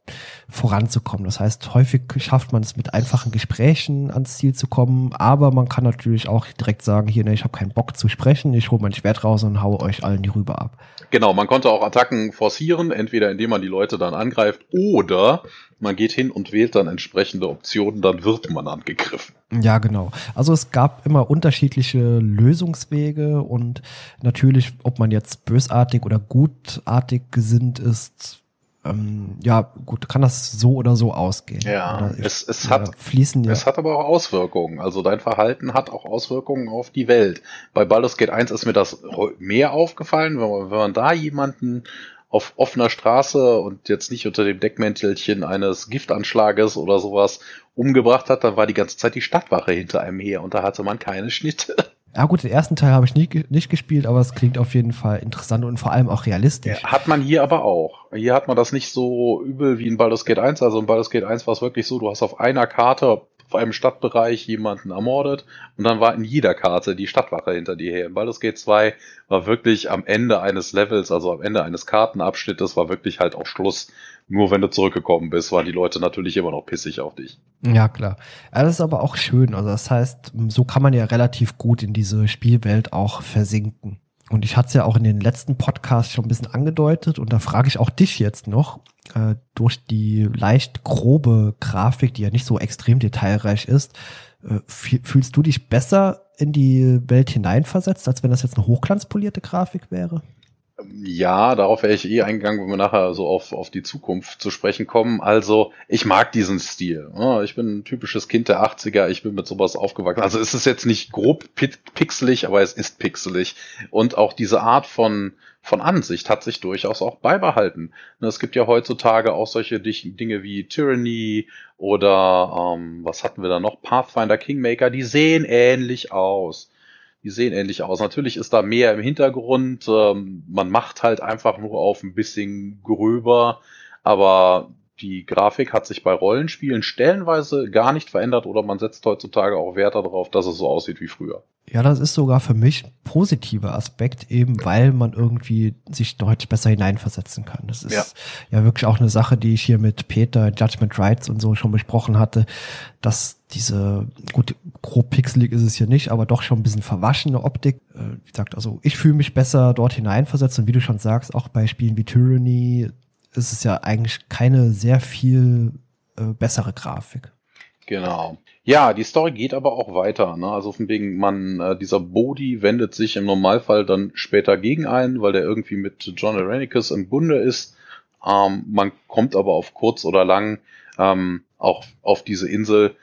voranzukommen. Das heißt, häufig schafft man es mit einfachen Gesprächen ans Ziel zu kommen, aber man kann natürlich auch direkt sagen, hier, ne, ich habe keinen Bock zu sprechen, ich hole mein Schwert raus und haue euch allen die Rübe ab. Genau, man konnte auch Attacken forcieren, entweder indem man die Leute dann angreift oder man geht hin und wählt dann entsprechende Optionen, dann wird man angegriffen. Ja, genau. Also es gab immer unterschiedliche Lösungswege und natürlich, ob man jetzt bösartig oder gutartig gesinnt ist, ähm, ja, gut, kann das so oder so ausgehen. Ja, ich, es, es, hat, fließen ja. es hat aber auch Auswirkungen. Also dein Verhalten hat auch Auswirkungen auf die Welt. Bei Baldur's Gate 1 ist mir das mehr aufgefallen, wenn man, wenn man da jemanden auf offener Straße und jetzt nicht unter dem Deckmäntelchen eines Giftanschlages oder sowas umgebracht hat, dann war die ganze Zeit die Stadtwache hinter einem her und da hatte man keine Schnitte. Ja gut, den ersten Teil habe ich nie, nicht gespielt, aber es klingt auf jeden Fall interessant und vor allem auch realistisch. Ja, hat man hier aber auch. Hier hat man das nicht so übel wie in Baldur's Gate 1. Also in Baldur's Gate 1 war es wirklich so, du hast auf einer Karte auf einem Stadtbereich jemanden ermordet und dann war in jeder Karte die Stadtwache hinter dir her. In Baldur's Gate 2 war wirklich am Ende eines Levels, also am Ende eines Kartenabschnittes, war wirklich halt auch Schluss. Nur wenn du zurückgekommen bist, waren die Leute natürlich immer noch pissig auf dich. Ja, klar. Ja, das ist aber auch schön. Also das heißt, so kann man ja relativ gut in diese Spielwelt auch versinken. Und ich hatte es ja auch in den letzten Podcasts schon ein bisschen angedeutet und da frage ich auch dich jetzt noch, äh, durch die leicht grobe Grafik, die ja nicht so extrem detailreich ist, äh, fühlst du dich besser in die Welt hineinversetzt, als wenn das jetzt eine hochglanzpolierte Grafik wäre? Ja, darauf wäre ich eh eingegangen, wenn wir nachher so auf, auf die Zukunft zu sprechen kommen. Also, ich mag diesen Stil. Ich bin ein typisches Kind der 80er, ich bin mit sowas aufgewachsen. Also es ist jetzt nicht grob pixelig, aber es ist pixelig. Und auch diese Art von, von Ansicht hat sich durchaus auch beibehalten. Es gibt ja heutzutage auch solche Dinge wie Tyranny oder ähm, was hatten wir da noch? Pathfinder Kingmaker, die sehen ähnlich aus die sehen ähnlich aus. Natürlich ist da mehr im Hintergrund. Ähm, man macht halt einfach nur auf ein bisschen gröber, aber die Grafik hat sich bei Rollenspielen stellenweise gar nicht verändert oder man setzt heutzutage auch Wert darauf, dass es so aussieht wie früher. Ja, das ist sogar für mich ein positiver Aspekt, eben weil man irgendwie sich deutlich besser hineinversetzen kann. Das ist ja. ja wirklich auch eine Sache, die ich hier mit Peter, Judgment Rights und so schon besprochen hatte, dass diese, gut, grob pixelig ist es hier nicht, aber doch schon ein bisschen verwaschene Optik. Äh, wie gesagt, also ich fühle mich besser dort hineinversetzt und wie du schon sagst, auch bei Spielen wie Tyranny ist es ja eigentlich keine sehr viel äh, bessere Grafik. Genau. Ja, die Story geht aber auch weiter. Ne? Also von wegen, man, äh, dieser Bodhi wendet sich im Normalfall dann später gegen einen, weil der irgendwie mit John Irenicus im Bunde ist. Ähm, man kommt aber auf kurz oder lang ähm, auch auf diese Insel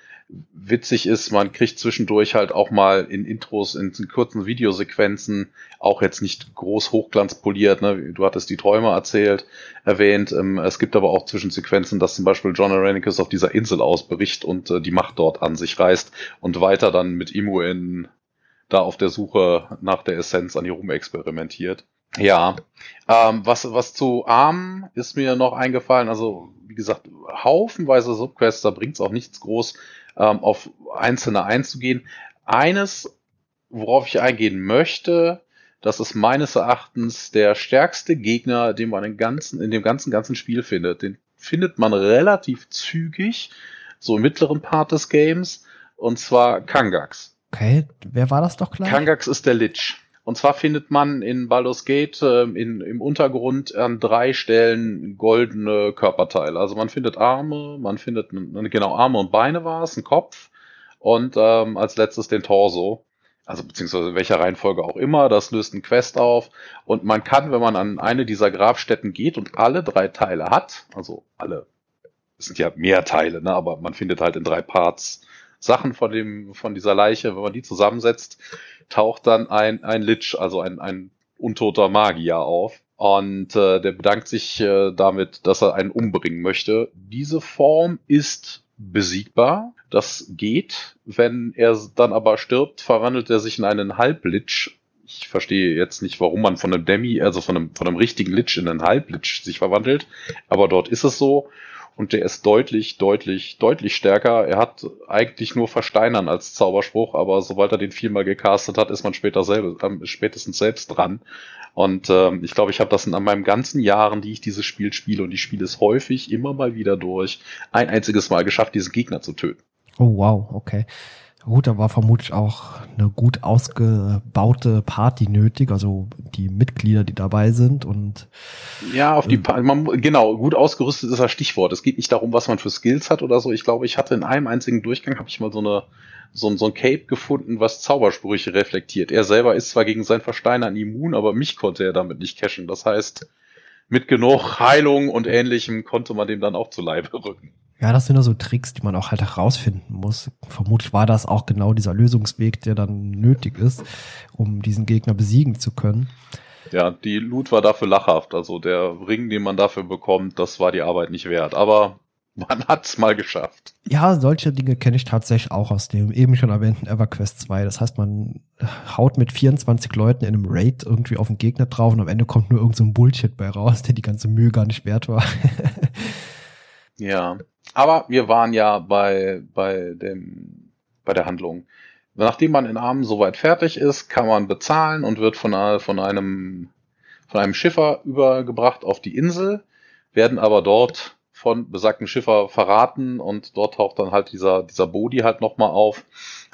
witzig ist, man kriegt zwischendurch halt auch mal in Intros, in kurzen Videosequenzen, auch jetzt nicht groß hochglanzpoliert, ne? du hattest die Träume erzählt, erwähnt, ähm, es gibt aber auch Zwischensequenzen, dass zum Beispiel John Arenicus auf dieser Insel ausbricht und äh, die Macht dort an sich reißt und weiter dann mit Imuin da auf der Suche nach der Essenz an die Rum experimentiert. Ja, ähm, was, was zu Arm ist mir noch eingefallen, also wie gesagt, haufenweise Subquests, da bringt's auch nichts groß ähm, auf einzelne einzugehen. Eines, worauf ich eingehen möchte, das ist meines Erachtens der stärkste Gegner, den man in, ganzen, in dem ganzen, ganzen Spiel findet. Den findet man relativ zügig, so im mittleren Part des Games, und zwar Kangax. Okay, wer war das doch klar? Kangax ist der Lich. Und zwar findet man in Baldur's Gate äh, in, im Untergrund an drei Stellen goldene Körperteile. Also man findet Arme, man findet genau Arme und Beine war es, ein Kopf und ähm, als letztes den Torso. Also beziehungsweise in welcher Reihenfolge auch immer, das löst ein Quest auf. Und man kann, wenn man an eine dieser Grabstätten geht und alle drei Teile hat, also alle, es sind ja mehr Teile, ne, aber man findet halt in drei Parts Sachen von dem, von dieser Leiche, wenn man die zusammensetzt, taucht dann ein, ein Lich, also ein, ein untoter Magier auf. Und äh, der bedankt sich äh, damit, dass er einen umbringen möchte. Diese Form ist besiegbar. Das geht. Wenn er dann aber stirbt, verwandelt er sich in einen Halblich. Ich verstehe jetzt nicht, warum man von einem Demi, also von einem, von einem richtigen Lich in einen Halblich sich verwandelt. Aber dort ist es so. Und der ist deutlich, deutlich, deutlich stärker. Er hat eigentlich nur Versteinern als Zauberspruch, aber sobald er den viermal gecastet hat, ist man später selber, äh, spätestens selbst dran. Und ähm, ich glaube, ich habe das in meinen ganzen Jahren, die ich dieses Spiel spiele, und ich spiele es häufig immer mal wieder durch, ein einziges Mal geschafft, diesen Gegner zu töten. Oh wow, okay. Gut, da war vermutlich auch eine gut ausgebaute Party nötig, also die Mitglieder, die dabei sind und ja, auf die äh, man, genau gut ausgerüstet ist das Stichwort. Es geht nicht darum, was man für Skills hat oder so. Ich glaube, ich hatte in einem einzigen Durchgang habe ich mal so eine so, so ein Cape gefunden, was Zaubersprüche reflektiert. Er selber ist zwar gegen sein Versteinern immun, aber mich konnte er damit nicht cashen. Das heißt, mit genug Heilung und ähnlichem konnte man dem dann auch zu Leibe rücken. Ja, das sind ja so Tricks, die man auch halt herausfinden muss. Vermutlich war das auch genau dieser Lösungsweg, der dann nötig ist, um diesen Gegner besiegen zu können. Ja, die Loot war dafür lachhaft. Also der Ring, den man dafür bekommt, das war die Arbeit nicht wert. Aber man hat's mal geschafft. Ja, solche Dinge kenne ich tatsächlich auch aus dem eben schon erwähnten EverQuest 2. Das heißt, man haut mit 24 Leuten in einem Raid irgendwie auf den Gegner drauf und am Ende kommt nur irgend so ein Bullshit bei raus, der die ganze Mühe gar nicht wert war. ja, aber wir waren ja bei, bei, dem, bei der Handlung. Nachdem man in Armen soweit fertig ist, kann man bezahlen und wird von, von, einem, von einem Schiffer übergebracht auf die Insel, werden aber dort von besagten Schiffer verraten und dort taucht dann halt dieser, dieser Bodi halt nochmal auf,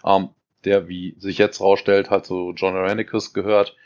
ähm, der, wie sich jetzt rausstellt, halt so John Aranicus gehört,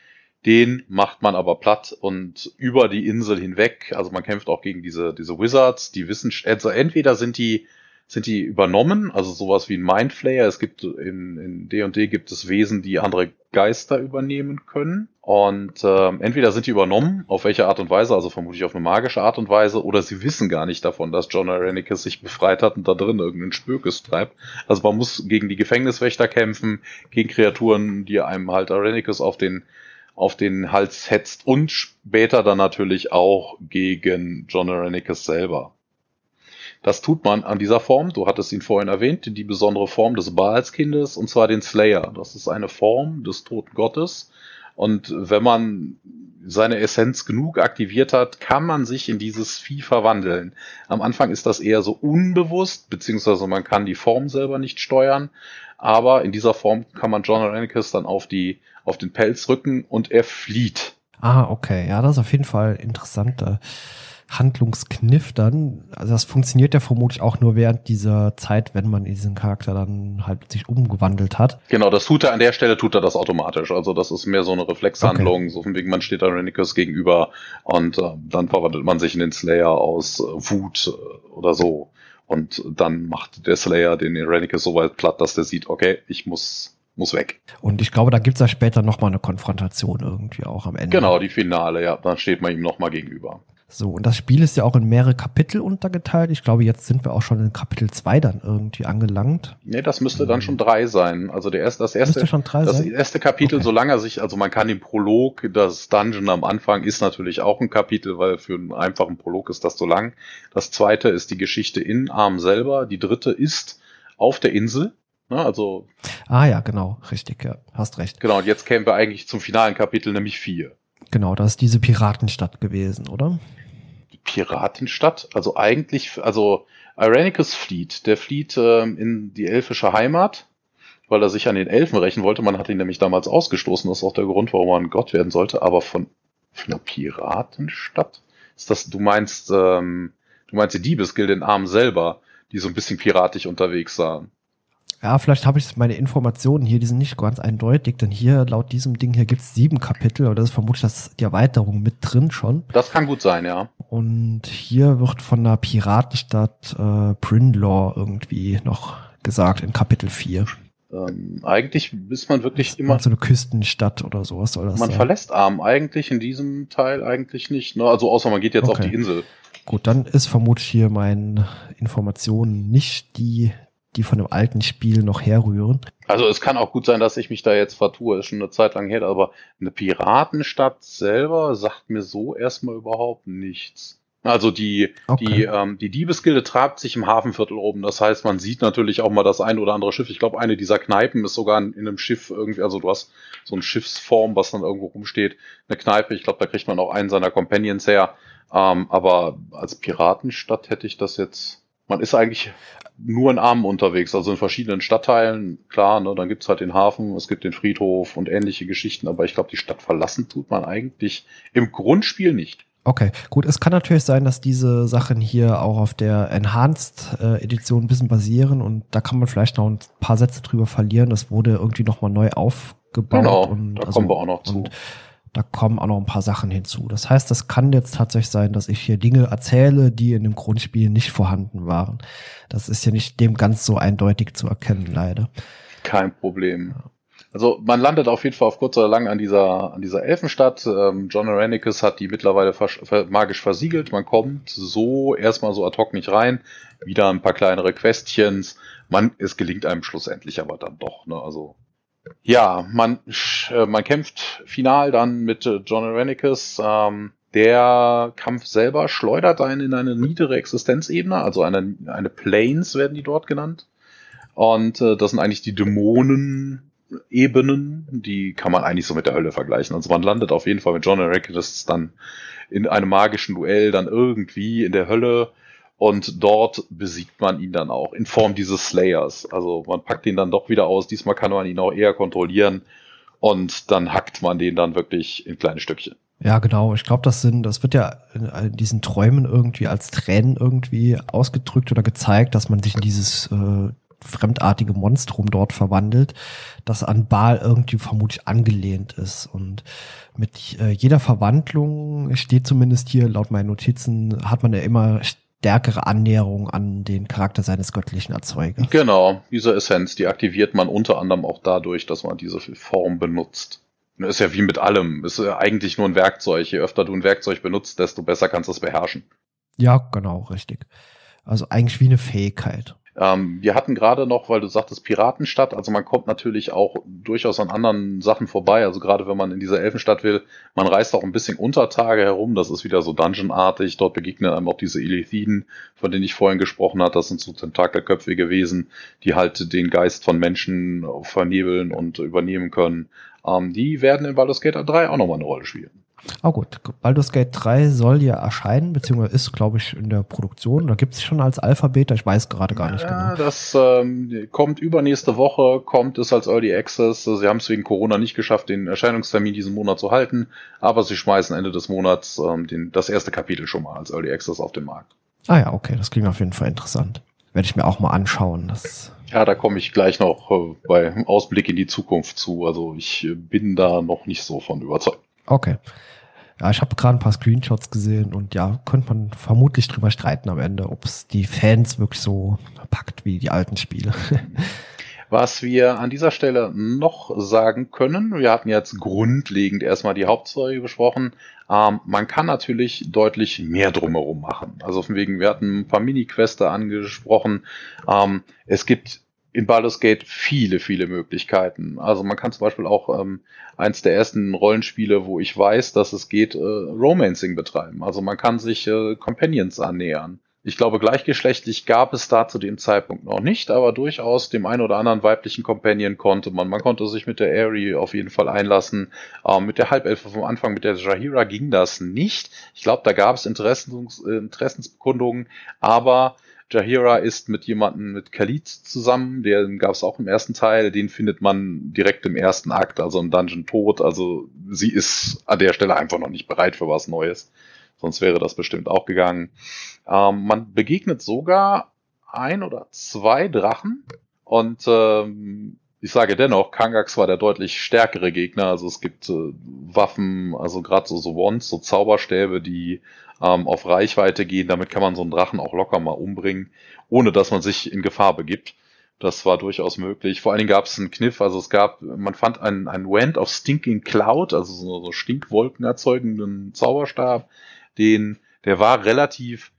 den macht man aber platt und über die Insel hinweg. Also man kämpft auch gegen diese, diese Wizards, die wissen, also entweder sind die, sind die übernommen, also sowas wie ein Mindflayer. Es gibt in, in D&D gibt es Wesen, die andere Geister übernehmen können. Und ähm, entweder sind die übernommen, auf welche Art und Weise, also vermutlich auf eine magische Art und Weise, oder sie wissen gar nicht davon, dass John Arenicus sich befreit hat und da drin irgendeinen Spökes treibt. Also man muss gegen die Gefängniswächter kämpfen, gegen Kreaturen, die einem halt Arenicus auf den auf den Hals hetzt und später dann natürlich auch gegen John Arenicus selber. Das tut man an dieser Form, du hattest ihn vorhin erwähnt, die besondere Form des Baalskindes, und zwar den Slayer. Das ist eine Form des toten Gottes. Und wenn man seine Essenz genug aktiviert hat, kann man sich in dieses Vieh verwandeln. Am Anfang ist das eher so unbewusst, beziehungsweise man kann die Form selber nicht steuern, aber in dieser Form kann man John Renicus dann auf die auf den Pelz rücken und er flieht. Ah, okay. Ja, das ist auf jeden Fall interessanter Handlungskniff dann. Also das funktioniert ja vermutlich auch nur während dieser Zeit, wenn man diesen Charakter dann halt sich umgewandelt hat. Genau, das tut er an der Stelle, tut er das automatisch. Also das ist mehr so eine Reflexhandlung, okay. so von wegen, man steht da Renicus gegenüber und äh, dann verwandelt man sich in den Slayer aus äh, Wut äh, oder so. Und dann macht der Slayer den Irenicus so weit platt, dass der sieht, okay, ich muss muss weg. Und ich glaube, da gibt's ja später nochmal eine Konfrontation irgendwie auch am Ende. Genau, die Finale, ja. Dann steht man ihm nochmal gegenüber. So, und das Spiel ist ja auch in mehrere Kapitel untergeteilt. Ich glaube, jetzt sind wir auch schon in Kapitel 2 dann irgendwie angelangt. Nee, das müsste dann schon drei sein. Also der erste, das erste, das sein? erste Kapitel, okay. solange er sich, also man kann den Prolog, das Dungeon am Anfang ist natürlich auch ein Kapitel, weil für einen einfachen Prolog ist das so lang. Das zweite ist die Geschichte in Arm selber. Die dritte ist auf der Insel. Ne, also. Ah ja, genau, richtig, ja, hast recht. Genau, und jetzt kämen wir eigentlich zum finalen Kapitel, nämlich vier. Genau, das ist diese Piratenstadt gewesen, oder? Die Piratenstadt? Also eigentlich, also Irenicus flieht. Der flieht ähm, in die elfische Heimat, weil er sich an den Elfen rächen wollte. Man hat ihn nämlich damals ausgestoßen. Das ist auch der Grund, warum er ein Gott werden sollte. Aber von, von einer Piratenstadt? Ist das, du meinst, ähm, du meinst die Diebesgilde in Arm selber, die so ein bisschen piratisch unterwegs sahen? Ja, vielleicht habe ich meine Informationen hier, die sind nicht ganz eindeutig, denn hier, laut diesem Ding hier gibt es sieben Kapitel, aber das ist vermutlich das, die Erweiterung mit drin schon. Das kann gut sein, ja. Und hier wird von der Piratenstadt äh, Brynlaw irgendwie noch gesagt in Kapitel 4. Ähm, eigentlich ist man wirklich ist immer. So eine Küstenstadt oder sowas soll das Man sein. verlässt Arm eigentlich in diesem Teil eigentlich nicht. Ne? Also außer man geht jetzt okay. auf die Insel. Gut, dann ist vermutlich hier meine Informationen nicht die, die von dem alten Spiel noch herrühren. Also es kann auch gut sein, dass ich mich da jetzt vertue, ist schon eine Zeit lang her, aber eine Piratenstadt selber sagt mir so erstmal überhaupt nichts. Also die, okay. die, ähm, die Diebesgilde treibt sich im Hafenviertel oben. Das heißt, man sieht natürlich auch mal das ein oder andere Schiff. Ich glaube, eine dieser Kneipen ist sogar in, in einem Schiff irgendwie, also du hast so eine Schiffsform, was dann irgendwo rumsteht. Eine Kneipe, ich glaube, da kriegt man auch einen seiner Companions her. Ähm, aber als Piratenstadt hätte ich das jetzt. Man ist eigentlich nur in Armen unterwegs, also in verschiedenen Stadtteilen. Klar, ne, dann gibt's halt den Hafen, es gibt den Friedhof und ähnliche Geschichten, aber ich glaube, die Stadt verlassen tut man eigentlich im Grundspiel nicht. Okay, gut. Es kann natürlich sein, dass diese Sachen hier auch auf der Enhanced-Edition äh, ein bisschen basieren und da kann man vielleicht noch ein paar Sätze drüber verlieren. Das wurde irgendwie nochmal neu aufgebaut. Genau, und, da also, kommen wir auch noch zu. Da kommen auch noch ein paar Sachen hinzu. Das heißt, das kann jetzt tatsächlich sein, dass ich hier Dinge erzähle, die in dem Grundspiel nicht vorhanden waren. Das ist ja nicht dem ganz so eindeutig zu erkennen, leider. Kein Problem. Also man landet auf jeden Fall auf kurz oder lang an dieser, an dieser Elfenstadt. Ähm, John Arenicus hat die mittlerweile vers magisch versiegelt. Man kommt so erstmal so ad hoc nicht rein. Wieder ein paar kleinere Questchens. Man, es gelingt einem schlussendlich aber dann doch. Ne? Also ja, man, äh, man kämpft final dann mit äh, John Arenicus. Ähm, der Kampf selber schleudert einen in eine niedere Existenzebene, also eine, eine Planes werden die dort genannt. Und äh, das sind eigentlich die Dämonen, Ebenen, die kann man eigentlich so mit der Hölle vergleichen. Also man landet auf jeden Fall mit John Arenicus dann in einem magischen Duell dann irgendwie in der Hölle und dort besiegt man ihn dann auch in Form dieses Slayers. Also man packt ihn dann doch wieder aus. Diesmal kann man ihn auch eher kontrollieren und dann hackt man den dann wirklich in kleine Stückchen. Ja, genau. Ich glaube, das sind, das wird ja in diesen Träumen irgendwie als Tränen irgendwie ausgedrückt oder gezeigt, dass man sich in dieses äh, fremdartige Monstrum dort verwandelt, das an Baal irgendwie vermutlich angelehnt ist. Und mit äh, jeder Verwandlung steht zumindest hier laut meinen Notizen, hat man ja immer stärkere Annäherung an den Charakter seines göttlichen Erzeugers. Genau, diese Essenz, die aktiviert man unter anderem auch dadurch, dass man diese Form benutzt. Ist ja wie mit allem. Ist ja eigentlich nur ein Werkzeug. Je öfter du ein Werkzeug benutzt, desto besser kannst du es beherrschen. Ja, genau, richtig. Also eigentlich wie eine Fähigkeit. Ähm, wir hatten gerade noch, weil du sagtest Piratenstadt, also man kommt natürlich auch durchaus an anderen Sachen vorbei. Also gerade wenn man in dieser Elfenstadt will, man reist auch ein bisschen unter Tage herum. Das ist wieder so Dungeon-artig. Dort begegnen einem auch diese Elithiden, von denen ich vorhin gesprochen habe. Das sind so tentakelköpfige Wesen, die halt den Geist von Menschen vernebeln und übernehmen können. Ähm, die werden in Baldur's Gate 3 auch nochmal eine Rolle spielen. Oh gut, Baldur's Gate 3 soll ja erscheinen, beziehungsweise ist, glaube ich, in der Produktion. Da gibt es schon als Alpha-Beta, ich weiß gerade gar nicht ja, genau. Das ähm, kommt übernächste Woche, kommt es als Early Access. Sie haben es wegen Corona nicht geschafft, den Erscheinungstermin diesen Monat zu halten, aber sie schmeißen Ende des Monats ähm, den, das erste Kapitel schon mal als Early Access auf den Markt. Ah ja, okay, das klingt auf jeden Fall interessant. Werde ich mir auch mal anschauen. Das ja, da komme ich gleich noch äh, bei Ausblick in die Zukunft zu. Also ich äh, bin da noch nicht so von überzeugt. Okay. Ja, ich habe gerade ein paar Screenshots gesehen und ja, könnte man vermutlich drüber streiten am Ende, ob es die Fans wirklich so packt wie die alten Spiele. Was wir an dieser Stelle noch sagen können, wir hatten jetzt grundlegend erstmal die Hauptstory besprochen. Ähm, man kann natürlich deutlich mehr drumherum machen. Also von wegen, wir hatten ein paar Mini-Queste angesprochen. Ähm, es gibt in Baldur's Gate viele, viele Möglichkeiten. Also man kann zum Beispiel auch ähm, eins der ersten Rollenspiele, wo ich weiß, dass es geht, äh, Romancing betreiben. Also man kann sich äh, Companions annähern. Ich glaube, gleichgeschlechtlich gab es da zu dem Zeitpunkt noch nicht, aber durchaus dem einen oder anderen weiblichen Companion konnte man. Man konnte sich mit der Aerie auf jeden Fall einlassen. Ähm, mit der Halbelfe vom Anfang, mit der Jahira ging das nicht. Ich glaube, da gab es Interessens, äh, Interessensbekundungen, aber Jahira ist mit jemandem, mit Khalid zusammen, den gab es auch im ersten Teil, den findet man direkt im ersten Akt, also im Dungeon tot. Also sie ist an der Stelle einfach noch nicht bereit für was Neues. Sonst wäre das bestimmt auch gegangen. Ähm, man begegnet sogar ein oder zwei Drachen und ähm, ich sage dennoch, Kangax war der deutlich stärkere Gegner. Also es gibt äh, Waffen, also gerade so, so Wands, so Zauberstäbe, die ähm, auf Reichweite gehen. Damit kann man so einen Drachen auch locker mal umbringen, ohne dass man sich in Gefahr begibt. Das war durchaus möglich. Vor allen Dingen gab es einen Kniff, also es gab, man fand einen, einen Wand of Stinking Cloud, also so, so Stinkwolken erzeugenden Zauberstab, den, der war relativ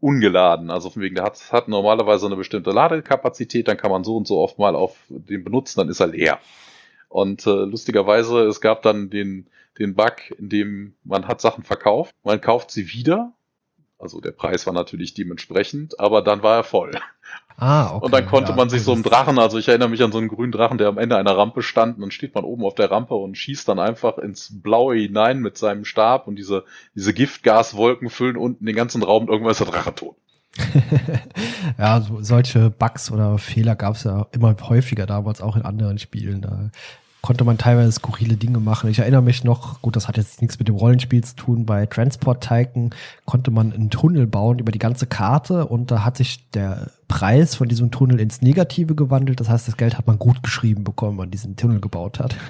ungeladen. Also von wegen, der hat, hat normalerweise eine bestimmte Ladekapazität, dann kann man so und so oft mal auf den benutzen, dann ist er leer. Und äh, lustigerweise, es gab dann den, den Bug, in dem man hat Sachen verkauft, man kauft sie wieder, Also der Preis war natürlich dementsprechend, aber dann war er voll. Ah, okay. Und dann konnte ja, man sich so einen Drachen, also ich erinnere mich an so einen grünen Drachen, der am Ende einer Rampe stand und dann steht man oben auf der Rampe und schießt dann einfach ins Blaue hinein mit seinem Stab und diese, diese Giftgaswolken füllen unten den ganzen Raum und irgendwann ist der Drache tot. ja, so, solche Bugs oder Fehler gab es ja immer häufiger damals auch in anderen Spielen. Da konnte man teilweise skurrile Dinge machen. Ich erinnere mich noch, gut, das hat jetzt nichts mit dem Rollenspiel zu tun, bei Transport Tycoon konnte man einen Tunnel bauen über die ganze Karte und da hat sich der Preis von diesem Tunnel ins Negative gewandelt. Das heißt, das Geld hat man gut geschrieben bekommen, wenn man diesen Tunnel gebaut hat.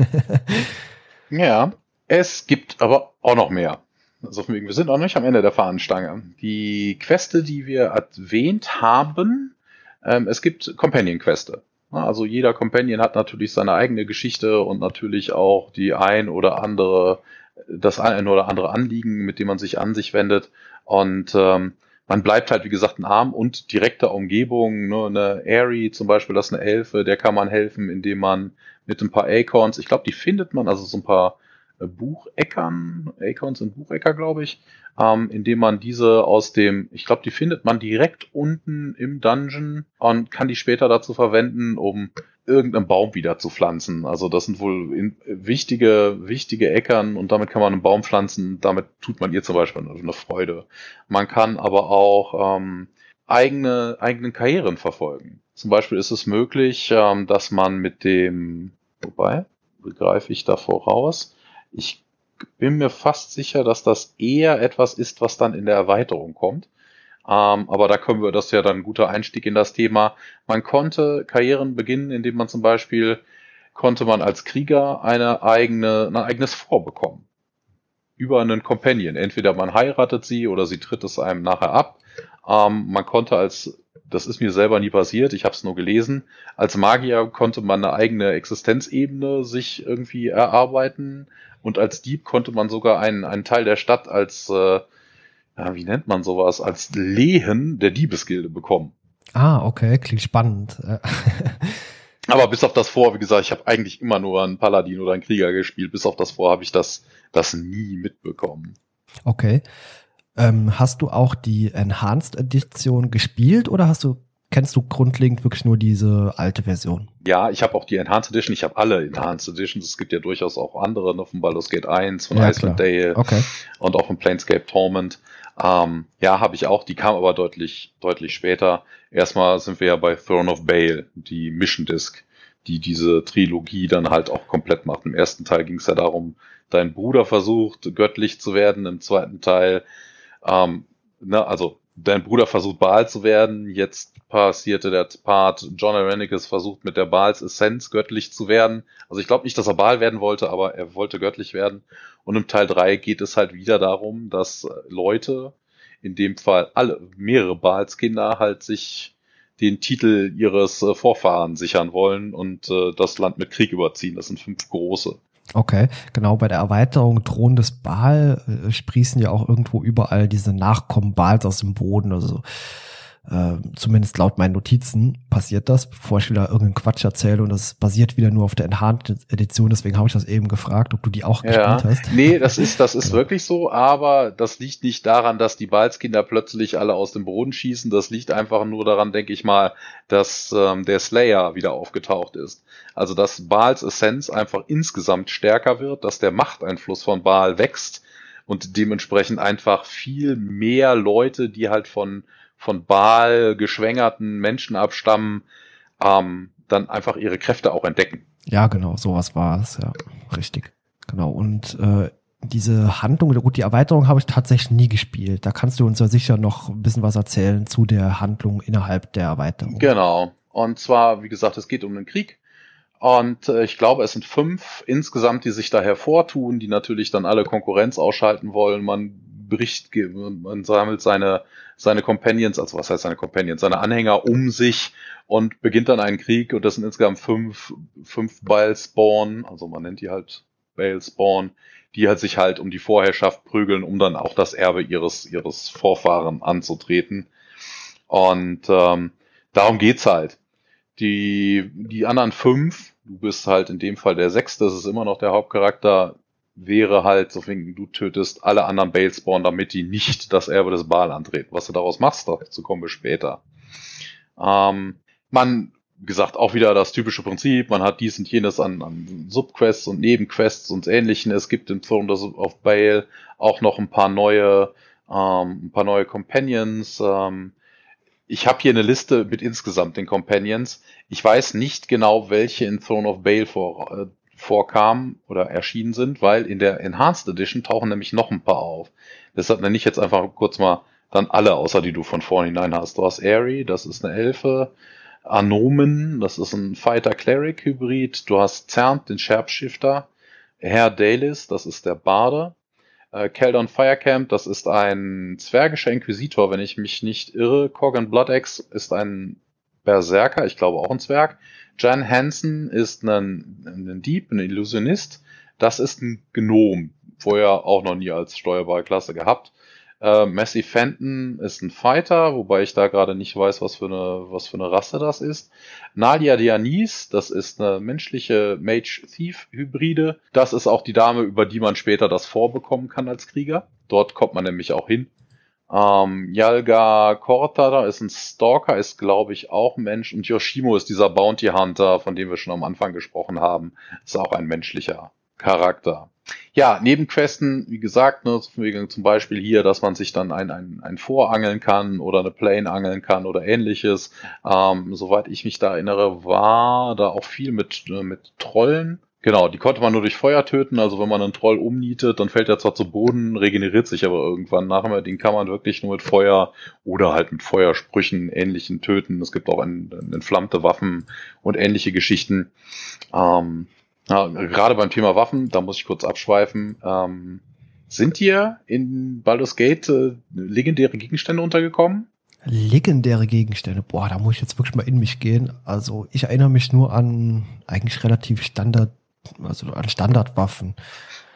Ja, es gibt aber auch noch mehr. Also wir sind noch nicht am Ende der Fahnenstange. Die Queste, die wir erwähnt haben, ähm, es gibt Companion-Queste. Ja, Also jeder Companion hat natürlich seine eigene Geschichte und natürlich auch die ein oder andere, das ein oder andere Anliegen, mit dem man sich an sich wendet. Und ähm, man bleibt halt, wie gesagt, ein Arm und direkter Umgebung. Ne? Eine Airy zum Beispiel, das ist eine Elfe, der kann man helfen, indem man mit ein paar Acorns, ich glaube, die findet man, also so ein paar Bucheckern, Acorns sind Buchecker, glaube ich, ähm, indem man diese aus dem, ich glaube, die findet man direkt unten im Dungeon und kann die später dazu verwenden, um irgendeinen Baum wieder zu pflanzen. Also das sind wohl in, wichtige, wichtige Äckern und damit kann man einen Baum pflanzen. Damit tut man ihr zum Beispiel eine, eine Freude. Man kann aber auch ähm, eigene, eigenen Karrieren verfolgen. Zum Beispiel ist es möglich, ähm, dass man mit dem, wobei, begreife ich da voraus, ich bin mir fast sicher, dass das eher etwas ist, was dann in der Erweiterung kommt. Ähm, aber da können wir, das ist ja dann ein guter Einstieg in das Thema. Man konnte Karrieren beginnen, indem man zum Beispiel konnte man als Krieger eine eigene, ein eigenes Fort bekommen. Über einen Companion. Entweder man heiratet sie oder sie tritt es einem nachher ab. Ähm, man konnte als, das ist mir selber nie passiert, ich habe es nur gelesen, als Magier konnte man eine eigene Existenzebene sich irgendwie erarbeiten und als Dieb konnte man sogar einen, einen Teil der Stadt als, äh, ja, wie nennt man sowas, als Lehen der Diebesgilde bekommen. ah, okay, klingt spannend. Äh, Aber bis auf das Vor, wie gesagt, ich habe eigentlich immer nur einen Paladin oder einen Krieger gespielt. Bis auf das Vor habe ich das, das nie mitbekommen. Okay. Ähm, hast du auch die Enhanced Edition gespielt oder hast du, kennst du grundlegend wirklich nur diese alte Version? Ja, ich habe auch die Enhanced Edition. Ich habe alle Enhanced Editions. Es gibt ja durchaus auch andere, ne, von Baldur's Gate 1, von Ja, Iceland klar. Dale Okay. und auch von Planescape Torment. Ähm, ja, habe ich auch. Die kam aber deutlich, deutlich später. Erstmal sind wir ja bei Throne of Bale, die Mission Disc, die diese Trilogie dann halt auch komplett macht. Im ersten Teil ging es ja darum, dein Bruder versucht, göttlich zu werden. Im zweiten Teil, ähm, ne, also dein Bruder versucht, Baal zu werden. Jetzt passierte der Part, John Irenicus versucht mit der Baals Essenz göttlich zu werden. Also ich glaube nicht, dass er Baal werden wollte, aber er wollte göttlich werden. Und im Teil 3 geht es halt wieder darum, dass Leute, in dem Fall alle, mehrere Baalskinder halt sich den Titel ihres äh, Vorfahren sichern wollen und äh, das Land mit Krieg überziehen. Das sind fünf große. Okay, genau bei der Erweiterung Thron des Baal äh, sprießen ja auch irgendwo überall diese Nachkommen Baals aus dem Boden. Also äh, zumindest laut meinen Notizen passiert das, bevor ich wieder irgendeinen Quatsch erzähle und das basiert wieder nur auf der Enhanced Edition. Deswegen habe ich das eben gefragt, ob du die auch gespielt hast. Nee, das ist, das ist wirklich so, aber das liegt nicht daran, dass die Balzkinder plötzlich alle aus dem Boden schießen. Das liegt einfach nur daran, denke ich mal, dass ähm, der Slayer wieder aufgetaucht ist. Also dass Baals Essenz einfach insgesamt stärker wird, dass der Machteinfluss von Baal wächst und dementsprechend einfach viel mehr Leute, die halt von, von Baal geschwängerten Menschen abstammen, ähm, dann einfach ihre Kräfte auch entdecken. Ja, genau, sowas war es, ja, richtig. Genau, und äh, diese Handlung, gut, die Erweiterung habe ich tatsächlich nie gespielt. Da kannst du uns ja sicher noch ein bisschen was erzählen zu der Handlung innerhalb der Erweiterung. Genau. Und zwar, wie gesagt, es geht um den Krieg. Und äh, ich glaube, es sind fünf insgesamt, die sich da hervortun, die natürlich dann alle Konkurrenz ausschalten wollen. Man bricht, ge- man sammelt seine, seine Companions, also was heißt seine Companions, seine Anhänger um sich und beginnt dann einen Krieg. Und das sind insgesamt fünf, fünf Balspawn, also man nennt die halt Balspawn, die halt sich halt um die Vorherrschaft prügeln, um dann auch das Erbe ihres, ihres Vorfahren anzutreten. Und ähm, darum geht's halt. Die, die anderen fünf, du bist halt in dem Fall der Sechste, das ist immer noch der Hauptcharakter, wäre halt, so wegen, du tötest alle anderen Balespawn, damit die nicht das Erbe des Baal antreten. Was du daraus machst, dazu kommen wir später. Ähm, man, gesagt, auch wieder das typische Prinzip, man hat dies und jenes an, an Subquests und Nebenquests und ähnlichen. Es gibt im Throne of Baal auch noch ein paar neue, ähm, ein paar neue Companions, ähm, ich habe hier eine Liste mit insgesamt den Companions. Ich weiß nicht genau, welche in Throne of Baal vor, äh, vorkamen oder erschienen sind, weil in der Enhanced Edition tauchen nämlich noch ein paar auf. Deshalb nenne ich jetzt einfach kurz mal dann alle, außer die du von vornherein hast. Du hast Aerie, das ist eine Elfe. Anomen, das ist ein Fighter-Cleric-Hybrid. Du hast Zernt, den Sharpshifter. Herr Dalis, das ist der Barde. Äh, Keldon Firecamp, das ist ein zwergischer Inquisitor, wenn ich mich nicht irre. Corgan Bloodaxe ist ein Berserker, ich glaube auch ein Zwerg. Jan Hansen ist ein, ein Dieb, ein Illusionist. Das ist ein Gnom, vorher auch noch nie als steuerbare Klasse gehabt. Äh, Messi Fenton ist ein Fighter, wobei ich da gerade nicht weiß, was für eine, was für eine Rasse das ist. Nalia Dianis, das ist eine menschliche Mage-Thief-Hybride. Das ist auch die Dame, über die man später das vorbekommen kann als Krieger. Dort kommt man nämlich auch hin. Ähm, Yalga Korta ist ein Stalker, ist glaube ich auch Mensch. Und Yoshimo ist dieser Bounty Hunter, von dem wir schon am Anfang gesprochen haben. Ist auch ein menschlicher Charakter. Ja, Nebenquesten, wie gesagt, ne, zum Beispiel hier, dass man sich dann ein, ein, ein Vorangeln kann oder eine Plane angeln kann oder ähnliches. Ähm, soweit ich mich da erinnere, war da auch viel mit, äh, mit Trollen. Genau, die konnte man nur durch Feuer töten. Also wenn man einen Troll umnietet, dann fällt er zwar zu Boden, regeneriert sich aber irgendwann nachher. Den kann man wirklich nur mit Feuer oder halt mit Feuersprüchen ähnlichen töten. Es gibt auch entflammte Waffen und ähnliche Geschichten. Ähm, ja, gerade beim Thema Waffen, da muss ich kurz abschweifen. Ähm, sind hier in Baldur's Gate äh, legendäre Gegenstände untergekommen? Legendäre Gegenstände, boah, da muss ich jetzt wirklich mal in mich gehen. Also ich erinnere mich nur an eigentlich relativ Standard, also an Standardwaffen.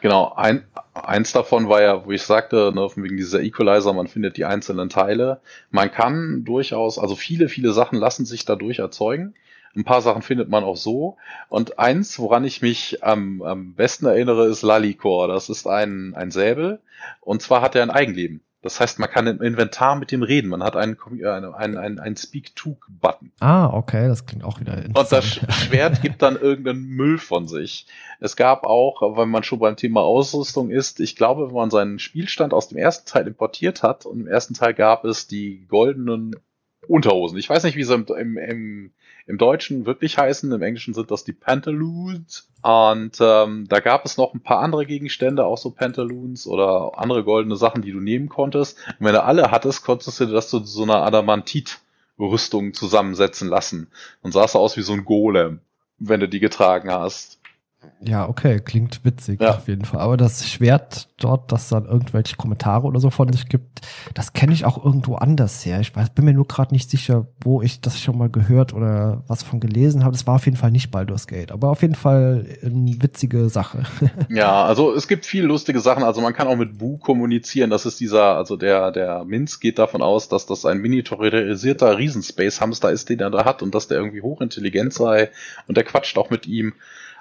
Genau, ein, eins davon war ja, wo ich sagte, ne, wegen dieser Equalizer, man findet die einzelnen Teile. Man kann durchaus, also viele, viele Sachen lassen sich dadurch erzeugen. Ein paar Sachen findet man auch so. Und eins, woran ich mich am, am besten erinnere, ist Lalikor. Das ist ein, ein Säbel. Und zwar hat er ein Eigenleben. Das heißt, man kann im Inventar mit dem reden. Man hat einen, einen, einen, einen Speak-to-Button. Ah, okay, das klingt auch wieder interessant. Und das Schwert gibt dann irgendeinen Müll von sich. Es gab auch, wenn man schon beim Thema Ausrüstung ist, ich glaube, wenn man seinen Spielstand aus dem ersten Teil importiert hat, und im ersten Teil gab es die goldenen Unterhosen. Ich weiß nicht, wie sie im, im, im, im Deutschen wirklich heißen. Im Englischen sind das die Pantaloons. Und ähm, da gab es noch ein paar andere Gegenstände, auch so Pantaloons oder andere goldene Sachen, die du nehmen konntest. Und wenn du alle hattest, konntest du das zu so einer Adamantit-Rüstung zusammensetzen lassen. Und sahst aus wie so ein Golem, wenn du die getragen hast. Ja, okay, klingt witzig ja. auf jeden Fall. Aber das Schwert dort, das dann irgendwelche Kommentare oder so von sich gibt, das kenne ich auch irgendwo anders her. Ich weiß, bin mir nur gerade nicht sicher, wo ich das schon mal gehört oder was von gelesen habe. Das war auf jeden Fall nicht Baldur's Gate, aber auf jeden Fall eine witzige Sache. ja, also es gibt viel lustige Sachen. Also man kann auch mit Bu kommunizieren. Das ist dieser, also der, der Minz geht davon aus, dass das ein miniaturisierter Riesenspace-Hamster ist, den er da hat und dass der irgendwie hochintelligent sei und der quatscht auch mit ihm.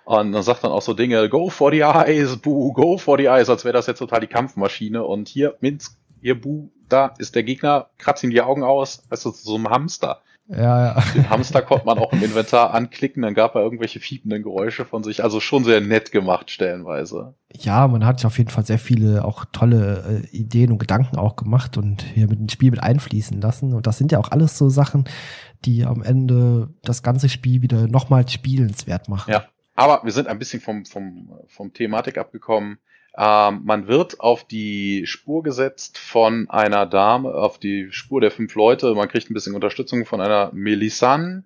Und dann sagt dann auch so Dinge, go for the eyes, Boo, go for the eyes, als wäre das jetzt total die Kampfmaschine. Und hier, Minsk, hier, Boo, da ist der Gegner, kratzt ihm die Augen aus, weißt du, so ein Hamster. Ja, ja. Den Hamster konnte man auch im Inventar anklicken, dann gab er irgendwelche fiependen Geräusche von sich. Also schon sehr nett gemacht, stellenweise. Ja, man hat auf jeden Fall sehr viele auch tolle äh, Ideen und Gedanken auch gemacht und hier mit dem Spiel mit einfließen lassen. Und das sind ja auch alles so Sachen, die am Ende das ganze Spiel wieder nochmal spielenswert machen. Ja, aber wir sind ein bisschen vom, vom, vom Thematik abgekommen. Ähm, man wird auf die Spur gesetzt von einer Dame, auf die Spur der fünf Leute. Man kriegt ein bisschen Unterstützung von einer Melissan.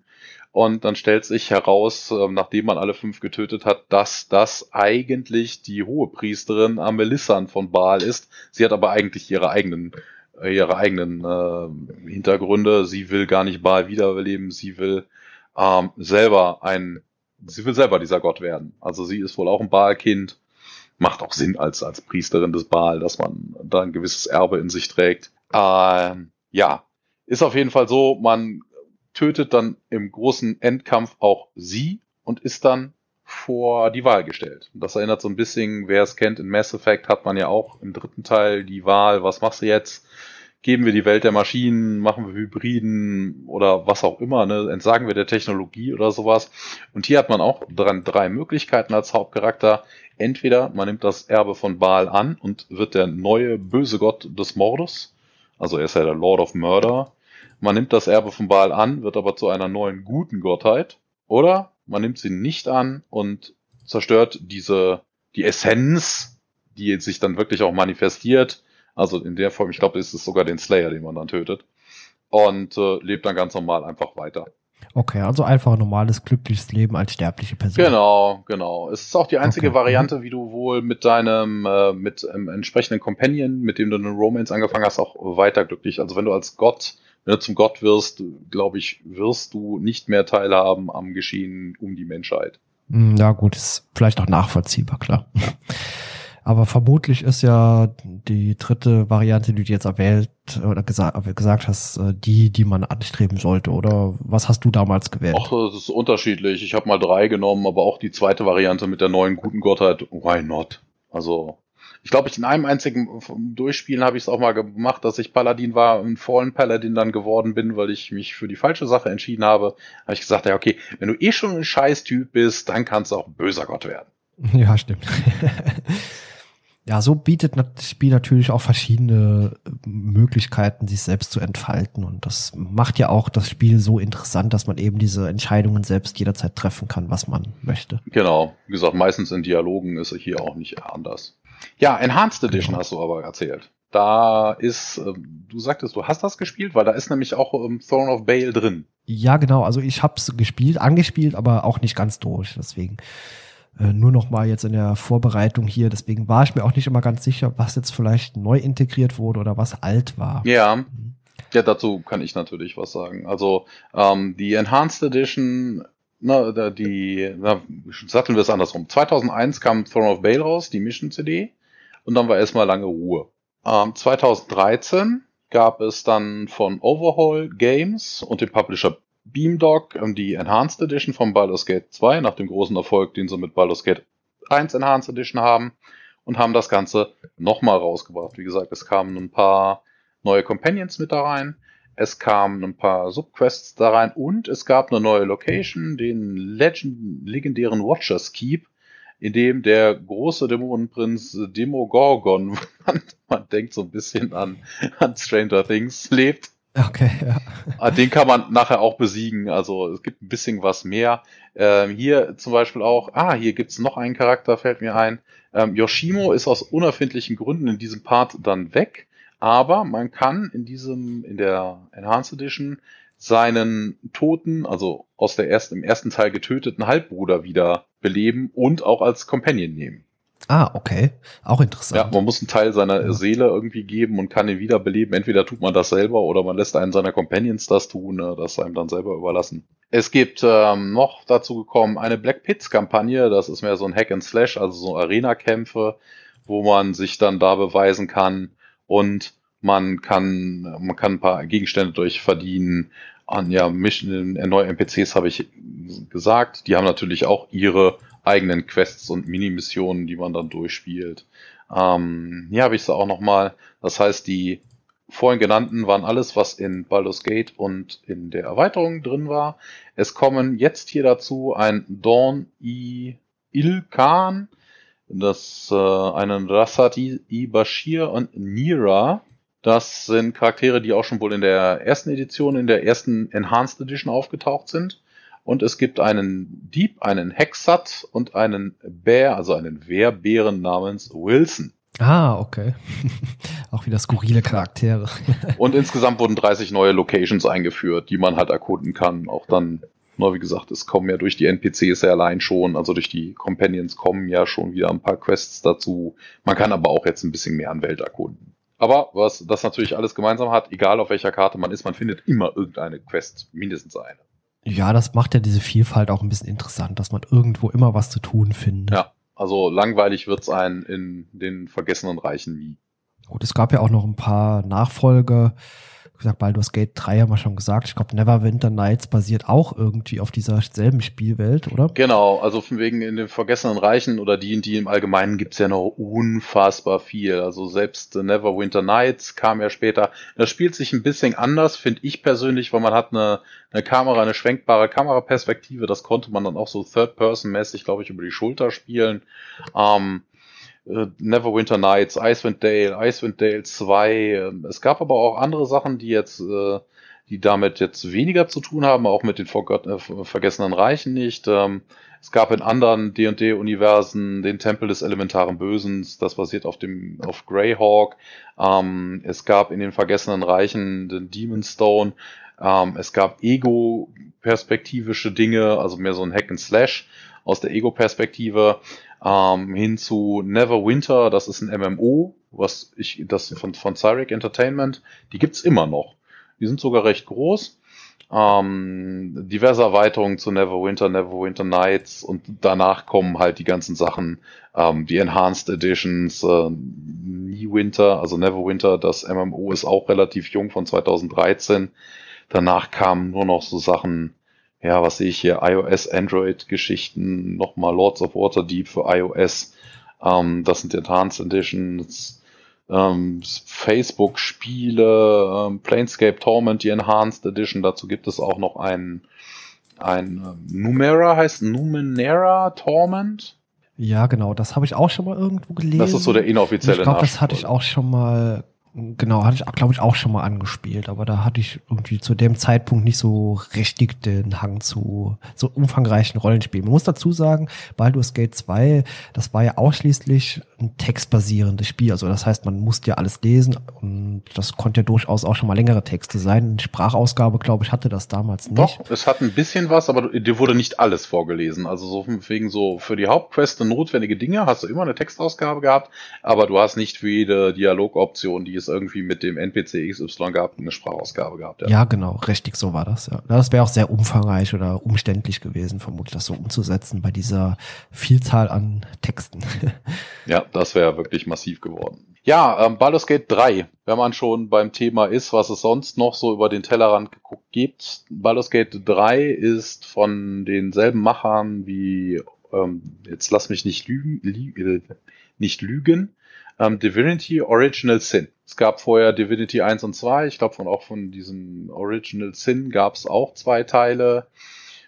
Und dann stellt sich heraus, äh, nachdem man alle fünf getötet hat, dass das eigentlich die hohe Priesterin Amelissan von Baal ist. Sie hat aber eigentlich ihre eigenen äh, ihre eigenen äh, Hintergründe. Sie will gar nicht Baal wiederbeleben. Sie will ähm, selber ein sie will selber dieser Gott werden. Also sie ist wohl auch ein Baal-Kind. Macht auch Sinn als, als Priesterin des Baal, dass man da ein gewisses Erbe in sich trägt. Ähm, ja, ist auf jeden Fall so, man tötet dann im großen Endkampf auch sie und ist dann vor die Wahl gestellt. Das erinnert so ein bisschen, wer es kennt, in Mass Effect hat man ja auch im dritten Teil die Wahl, was machst du jetzt? Geben wir die Welt der Maschinen, machen wir Hybriden oder was auch immer, ne? entsagen wir der Technologie oder sowas. Und hier hat man auch dran drei Möglichkeiten als Hauptcharakter. Entweder man nimmt das Erbe von Baal an und wird der neue böse Gott des Mordes, also er ist ja der Lord of Murder. Man nimmt das Erbe von Baal an, wird aber zu einer neuen guten Gottheit. Oder man nimmt sie nicht an und zerstört diese, die Essenz, die sich dann wirklich auch manifestiert. Also in der Form, ich glaube, ist es sogar den Slayer, den man dann tötet. Und äh, lebt dann ganz normal einfach weiter. Okay, also einfach ein normales, glückliches Leben als sterbliche Person. Genau, genau. Es ist auch die einzige okay. Variante, wie du wohl mit deinem, äh, mit ähm, entsprechenden Companion, mit dem du eine Romance angefangen hast, auch weiter glücklich. Also wenn du als Gott wenn du zum Gott wirst, glaube ich, wirst du nicht mehr teilhaben am Geschehen um die Menschheit. Hm, ja, gut, ist vielleicht auch nachvollziehbar, klar. Aber vermutlich ist ja die dritte Variante, die du jetzt erwählt oder gesagt, gesagt hast, äh, die, die man anstreben sollte. Oder was hast du damals gewählt? Ach, das ist unterschiedlich. Ich habe mal drei genommen, aber auch die zweite Variante mit der neuen guten Gottheit, why not? Also ich glaube, ich in einem einzigen Durchspielen habe ich es auch mal gemacht, dass ich Paladin war und Fallen Paladin dann geworden bin, weil ich mich für die falsche Sache entschieden habe. Habe ich gesagt, ja, okay, wenn du eh schon ein Scheiß-Typ bist, dann kannst du auch ein böser Gott werden. Ja, stimmt. ja, so bietet das Spiel natürlich auch verschiedene Möglichkeiten, sich selbst zu entfalten. Und das macht ja auch das Spiel so interessant, dass man eben diese Entscheidungen selbst jederzeit treffen kann, was man möchte. Genau. Wie gesagt, meistens in Dialogen ist es hier auch nicht anders. Ja, Enhanced Edition genau. hast du aber erzählt. Da ist, äh, du sagtest, du hast das gespielt, weil da ist nämlich auch ähm, Throne of Bale drin. Ja, genau. Also ich hab's gespielt, angespielt, aber auch nicht ganz durch. Deswegen äh, nur noch mal jetzt in der Vorbereitung hier. Deswegen war ich mir auch nicht immer ganz sicher, was jetzt vielleicht neu integriert wurde oder was alt war. Ja. Mhm. Ja, dazu kann ich natürlich was sagen. Also ähm, die Enhanced Edition na, die, na, satteln wir es andersrum. 2001 kam Throne of Bale raus, die Mission-CD, und dann war erstmal lange Ruhe. Ähm, 2013 gab es dann von Overhaul Games und dem Publisher Beamdog ähm, die Enhanced Edition von Baldur's Gate 2, nach dem großen Erfolg, den sie mit Baldur's Gate 1 Enhanced Edition haben, und haben das Ganze nochmal rausgebracht. Wie gesagt, es kamen ein paar neue Companions mit da rein. Es kamen ein paar Subquests da rein und es gab eine neue Location, den Legend, legendären Watchers Keep, in dem der große Dämonenprinz Demogorgon, man, man denkt so ein bisschen an, an Stranger Things, lebt. Okay, ja. Ah, den kann man nachher auch besiegen. Also es gibt ein bisschen was mehr. Ähm, hier zum Beispiel auch, ah, hier gibt's noch einen Charakter, fällt mir ein. Ähm, Yoshimo ist aus unerfindlichen Gründen in diesem Part dann weg. Aber man kann in diesem, in der Enhanced Edition seinen toten, also aus der ersten, im ersten Teil getöteten Halbbruder wieder beleben und auch als Companion nehmen. Ah, okay. Auch interessant. Ja, man muss einen Teil seiner ja. Seele irgendwie geben und kann ihn wiederbeleben. Entweder tut man das selber oder man lässt einen seiner Companions das tun, ne, das einem dann selber überlassen. Es gibt ähm, noch dazu gekommen eine Black Pits Kampagne, das ist mehr so ein Hack and Slash, also so Arena-Kämpfe, wo man sich dann da beweisen kann, und man kann, man kann ein paar Gegenstände durch verdienen. An ja, Mission, äh, neue NPCs habe ich gesagt. Die haben natürlich auch ihre eigenen Quests und Mini-Missionen, die man dann durchspielt. Ähm, hier habe ich sie auch nochmal. Das heißt, die vorhin genannten waren alles, was in Baldur's Gate und in der Erweiterung drin war. Es kommen jetzt hier dazu ein Dawn I Ilkan, das äh, einen Rasati Bashir und Nira. Das sind Charaktere, die auch schon wohl in der ersten Edition, in der ersten Enhanced Edition aufgetaucht sind. Und es gibt einen Dieb, einen Hexat und einen Bär, also einen Wehrbären namens Wilson. Ah, okay. auch wieder skurrile Charaktere. und insgesamt wurden 30 neue Locations eingeführt, die man halt erkunden kann. Auch dann nur wie gesagt, es kommen ja durch die NPCs ja allein schon, also durch die Companions kommen ja schon wieder ein paar Quests dazu. Man kann aber auch jetzt ein bisschen mehr an Welt erkunden. Aber was das natürlich alles gemeinsam hat, egal auf welcher Karte man ist, man findet immer irgendeine Quest, mindestens eine. Ja, das macht ja diese Vielfalt auch ein bisschen interessant, dass man irgendwo immer was zu tun findet. Ja, also langweilig wird's ein in den vergessenen Reichen nie. Gut, es gab ja auch noch ein paar Nachfolger gesagt, Baldur's Gate 3 haben wir schon gesagt. Ich glaube, Neverwinter Nights basiert auch irgendwie auf dieser selben Spielwelt, oder? Genau, also von wegen in den Vergessenen Reichen oder die, die im Allgemeinen gibt's ja noch unfassbar viel. Also selbst Neverwinter Nights kam ja später. Das spielt sich ein bisschen anders, finde ich persönlich, weil man hat eine, eine Kamera, eine schwenkbare Kameraperspektive. Das konnte man dann auch so Third-Person-mäßig, glaube ich, über die Schulter spielen. Ähm, äh, Neverwinter Nights, Icewind Dale, Icewind Dale 2. Ähm, es gab aber auch andere Sachen, die jetzt, äh, die damit jetzt weniger zu tun haben, auch mit den äh, vergessenen Reichen nicht. Ähm, es gab in anderen D&D-Universen den Tempel des elementaren Bösens, das basiert auf dem auf Greyhawk. Ähm, es gab in den vergessenen Reichen den Demon Stone. es gab Ego-perspektivische Dinge, also mehr so ein Hack and Slash aus der Ego-Perspektive ähm, hin zu Neverwinter, das ist ein MMO, was ich, das von, von Cyric Entertainment, die gibt's immer noch. Die sind sogar recht groß. Ähm, diverse Erweiterungen zu Neverwinter, Neverwinter Nights und danach kommen halt die ganzen Sachen, ähm, die Enhanced Editions, äh, Winter, also Neverwinter, das MMO ist auch relativ jung von 2013. Danach kamen nur noch so Sachen ja, was sehe ich hier, iOS, Android-Geschichten, nochmal Lords of Waterdeep für iOS, ähm, das sind Enhanced Editions, ähm, Facebook-Spiele, ähm, Planescape Torment, die Enhanced Edition, dazu gibt es auch noch ein, ein ähm, Numera heißt Numenera Torment. Ja, genau, das habe ich auch schon mal irgendwo gelesen. Das ist so der inoffizielle Ich glaube, das hatte ich auch schon mal Genau, hatte ich, glaube ich, auch schon mal angespielt, aber da hatte ich irgendwie zu dem Zeitpunkt nicht so richtig den Hang zu so umfangreichen Rollenspielen. Man muss dazu sagen, Baldur's Gate 2, das war ja ausschließlich ein textbasierendes Spiel. Also das heißt, man musste ja alles lesen und das konnte ja durchaus auch schon mal längere Texte sein. Eine Sprachausgabe, glaube ich, hatte das damals nicht. Doch, es hat ein bisschen was, aber dir wurde nicht alles vorgelesen. Also so wegen so für die Hauptqueste notwendige Dinge hast du immer eine Textausgabe gehabt, aber du hast nicht für jede Dialogoption, die es irgendwie mit dem NPC XY gab, eine Sprachausgabe gehabt. Ja, ja genau, richtig so war das. Ja. Das wäre auch sehr umfangreich oder umständlich gewesen, vermutlich das so umzusetzen bei dieser Vielzahl an Texten. ja, das wäre wirklich massiv geworden. Ja, ähm, Baldur's Gate 3, wenn man schon beim Thema ist, was es sonst noch so über den Tellerrand geguckt gibt. Baldur's Gate 3 ist von denselben Machern wie, ähm, jetzt lass mich nicht lügen, lü nicht lügen, ähm, Divinity Original Sin. Es gab vorher Divinity 1 und 2. Ich glaube, von auch von diesem Original Sin gab es auch zwei Teile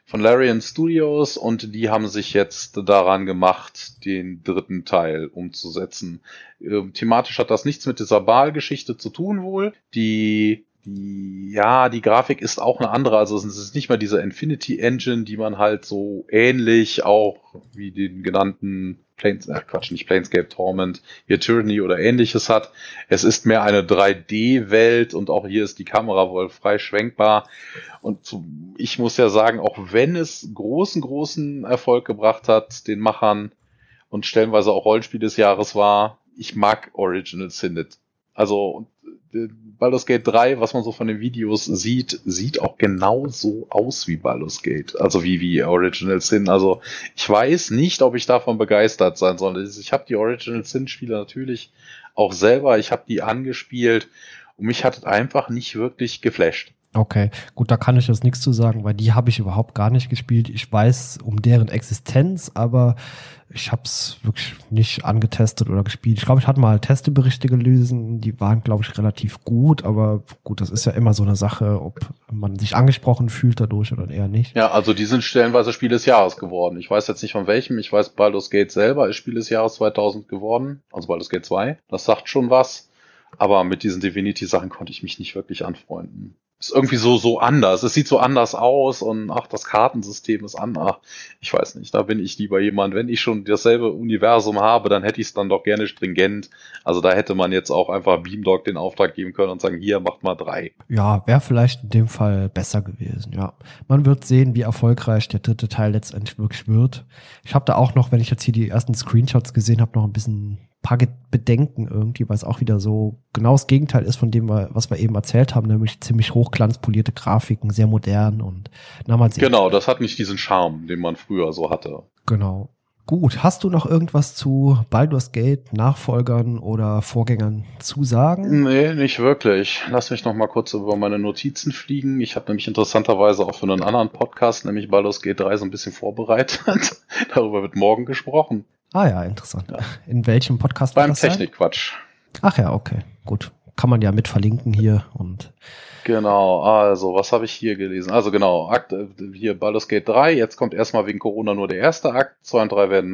von Larian Studios und die haben sich jetzt daran gemacht, den dritten Teil umzusetzen. Ähm, thematisch hat das nichts mit dieser Baal-Geschichte zu tun wohl. Die die, ja, die Grafik ist auch eine andere. Also es ist nicht mehr diese Infinity Engine, die man halt so ähnlich auch wie den genannten Planes, ach Quatsch, nicht Planescape Torment, hier Tyranny oder ähnliches hat. Es ist mehr eine 3D-Welt und auch hier ist die Kamera wohl frei schwenkbar. Und ich muss ja sagen, auch wenn es großen, großen Erfolg gebracht hat, den Machern und stellenweise auch Rollenspiel des Jahres war, ich mag Original Sin Also Baldur's Gate 3, was man so von den Videos sieht, sieht auch genau so aus wie Baldur's Gate. Also wie, wie Original Sin. Also ich weiß nicht, ob ich davon begeistert sein soll. Ich habe die Original Sin-Spiele natürlich auch selber, ich habe die angespielt und mich hat einfach nicht wirklich geflasht. Okay, gut, da kann ich jetzt nichts zu sagen, weil die habe ich überhaupt gar nicht gespielt. Ich weiß um deren Existenz, aber ich habe es wirklich nicht angetestet oder gespielt. Ich glaube, ich hatte mal Testeberichte gelesen, die waren, glaube ich, relativ gut, aber gut, das ist ja immer so eine Sache, ob man sich angesprochen fühlt dadurch oder eher nicht. Ja, also die sind stellenweise Spiel des Jahres geworden. Ich weiß jetzt nicht von welchem, ich weiß, Baldur's Gate selber ist Spiel des Jahres 2000 geworden, also Baldur's Gate 2. Das sagt schon was. Aber mit diesen Divinity-Sachen konnte ich mich nicht wirklich anfreunden ist irgendwie so, so anders. Es sieht so anders aus und ach, das Kartensystem ist anders. Ich weiß nicht, da bin ich lieber jemand, wenn ich schon dasselbe Universum habe, dann hätte ich es dann doch gerne stringent. Also da hätte man jetzt auch einfach Beamdog den Auftrag geben können und sagen, hier, macht mal drei. Ja, wäre vielleicht in dem Fall besser gewesen, ja. Man wird sehen, wie erfolgreich der dritte Teil letztendlich wirklich wird. Ich habe da auch noch, wenn ich jetzt hier die ersten Screenshots gesehen habe, noch ein bisschen paar Bedenken irgendwie, weil es auch wieder so genau das Gegenteil ist von dem, was wir eben erzählt haben, nämlich ziemlich hochglanzpolierte Grafiken, sehr modern und damals. Genau, das hat nicht diesen Charme, den man früher so hatte. Genau. Gut, hast du noch irgendwas zu Baldur's Gate, Nachfolgern oder Vorgängern zu sagen? Nee, nicht wirklich. Lass mich noch mal kurz über meine Notizen fliegen. Ich habe nämlich interessanterweise auch für einen anderen Podcast, nämlich Baldur's Gate 3, so ein bisschen vorbereitet. Darüber wird morgen gesprochen. Ah ja, interessant. Ja. In welchem Podcast? Beim Technikquatsch. Ach ja, okay, gut. Kann man ja mit verlinken hier und Genau, also was habe ich hier gelesen? Also genau, Akt, hier Baldur's Gate 3, jetzt kommt erstmal wegen Corona nur der erste Akt, 2 und 3 werden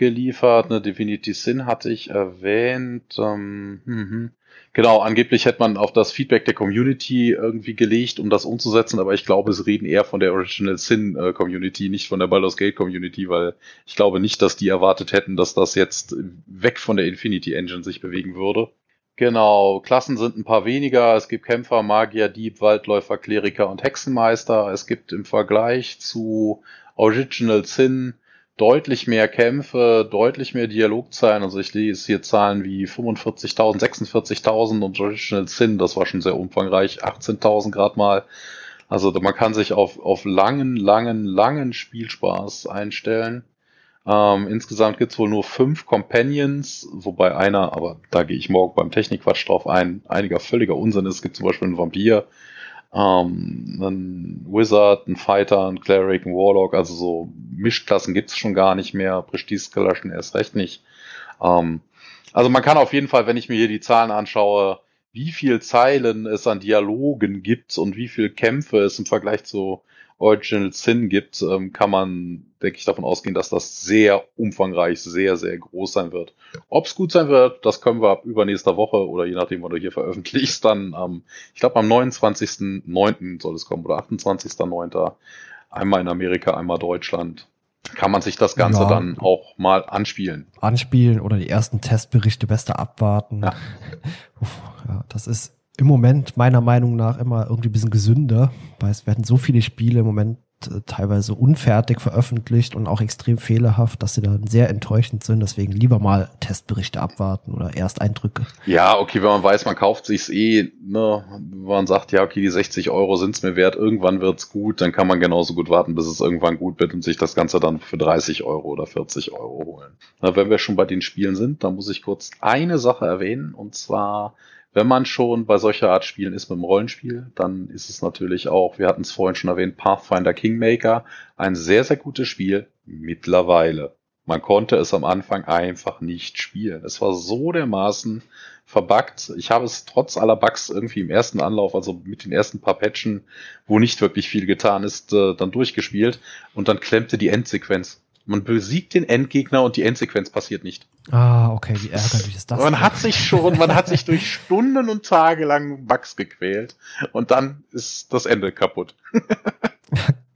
nachgeliefert, eine Divinity Sin hatte ich erwähnt. Ähm, mh. Genau, angeblich hätte man auf das Feedback der Community irgendwie gelegt, um das umzusetzen, aber ich glaube, sie reden eher von der Original Sin äh, Community, nicht von der Baldur's Gate Community, weil ich glaube nicht, dass die erwartet hätten, dass das jetzt weg von der Infinity Engine sich bewegen würde. Genau, Klassen sind ein paar weniger. Es gibt Kämpfer, Magier, Dieb, Waldläufer, Kleriker und Hexenmeister. Es gibt im Vergleich zu Original Sin deutlich mehr Kämpfe, deutlich mehr Dialogzeilen. Also ich lese hier Zahlen wie 45.000, 46.000 und Original Sin, das war schon sehr umfangreich, 18.000 gerade mal. Also man kann sich auf, auf langen, langen, langen Spielspaß einstellen. Ähm, insgesamt gibt's wohl nur fünf Companions, wobei einer, aber da gehe ich morgen beim Technikquatsch drauf ein, einiger völliger Unsinn ist. Es gibt zum Beispiel einen Vampir, ähm, einen Wizard, einen Fighter, einen Cleric, einen Warlock, also so Mischklassen gibt's schon gar nicht mehr. Prestige-Skalaschen erst recht nicht. Ähm, also man kann auf jeden Fall, wenn ich mir hier die Zahlen anschaue, wie viel Zeilen es an Dialogen gibt und wie viel Kämpfe es im Vergleich zu Original Sin gibt, ähm, kann man, denke ich, davon ausgehen, dass das sehr umfangreich, sehr, sehr groß sein wird. Ob es gut sein wird, das können wir ab übernächster Woche oder je nachdem, wann du hier veröffentlichst, dann am, ich glaube am 29.09. soll es kommen oder 28.09. Einmal in Amerika, einmal Deutschland. Kann man sich das Ganze ja. dann auch mal anspielen. Anspielen oder die ersten Testberichte besser abwarten. Ja. Uff, ja, das ist im Moment meiner Meinung nach immer irgendwie ein bisschen gesünder, weil es werden so viele Spiele im Moment äh, teilweise unfertig veröffentlicht und auch extrem fehlerhaft, dass sie dann sehr enttäuschend sind. Deswegen lieber mal Testberichte abwarten oder Ersteindrücke. Ja, okay, wenn man weiß, man kauft sich's eh, ne, wenn man sagt, ja, okay, die 60 Euro sind's mir wert, irgendwann wird's gut, dann kann man genauso gut warten, bis es irgendwann gut wird und sich das Ganze dann für 30 Euro oder 40 Euro holen. Na, wenn wir schon bei den Spielen sind, dann muss ich kurz eine Sache erwähnen und zwar wenn man schon bei solcher Art Spielen ist mit dem Rollenspiel, dann ist es natürlich auch, wir hatten es vorhin schon erwähnt, Pathfinder Kingmaker, ein sehr, sehr gutes Spiel mittlerweile. Man konnte es am Anfang einfach nicht spielen. Es war so dermaßen verbuggt. Ich habe es trotz aller Bugs irgendwie im ersten Anlauf, also mit den ersten paar Patchen, wo nicht wirklich viel getan ist, äh, dann durchgespielt und dann klemmte die Endsequenz. Man besiegt den Endgegner und die Endsequenz passiert nicht. Ah, okay, wie ärgerlich ist das? Man denn? hat sich schon, man hat sich durch Stunden und Tage lang Bugs gequält und dann ist das Ende kaputt.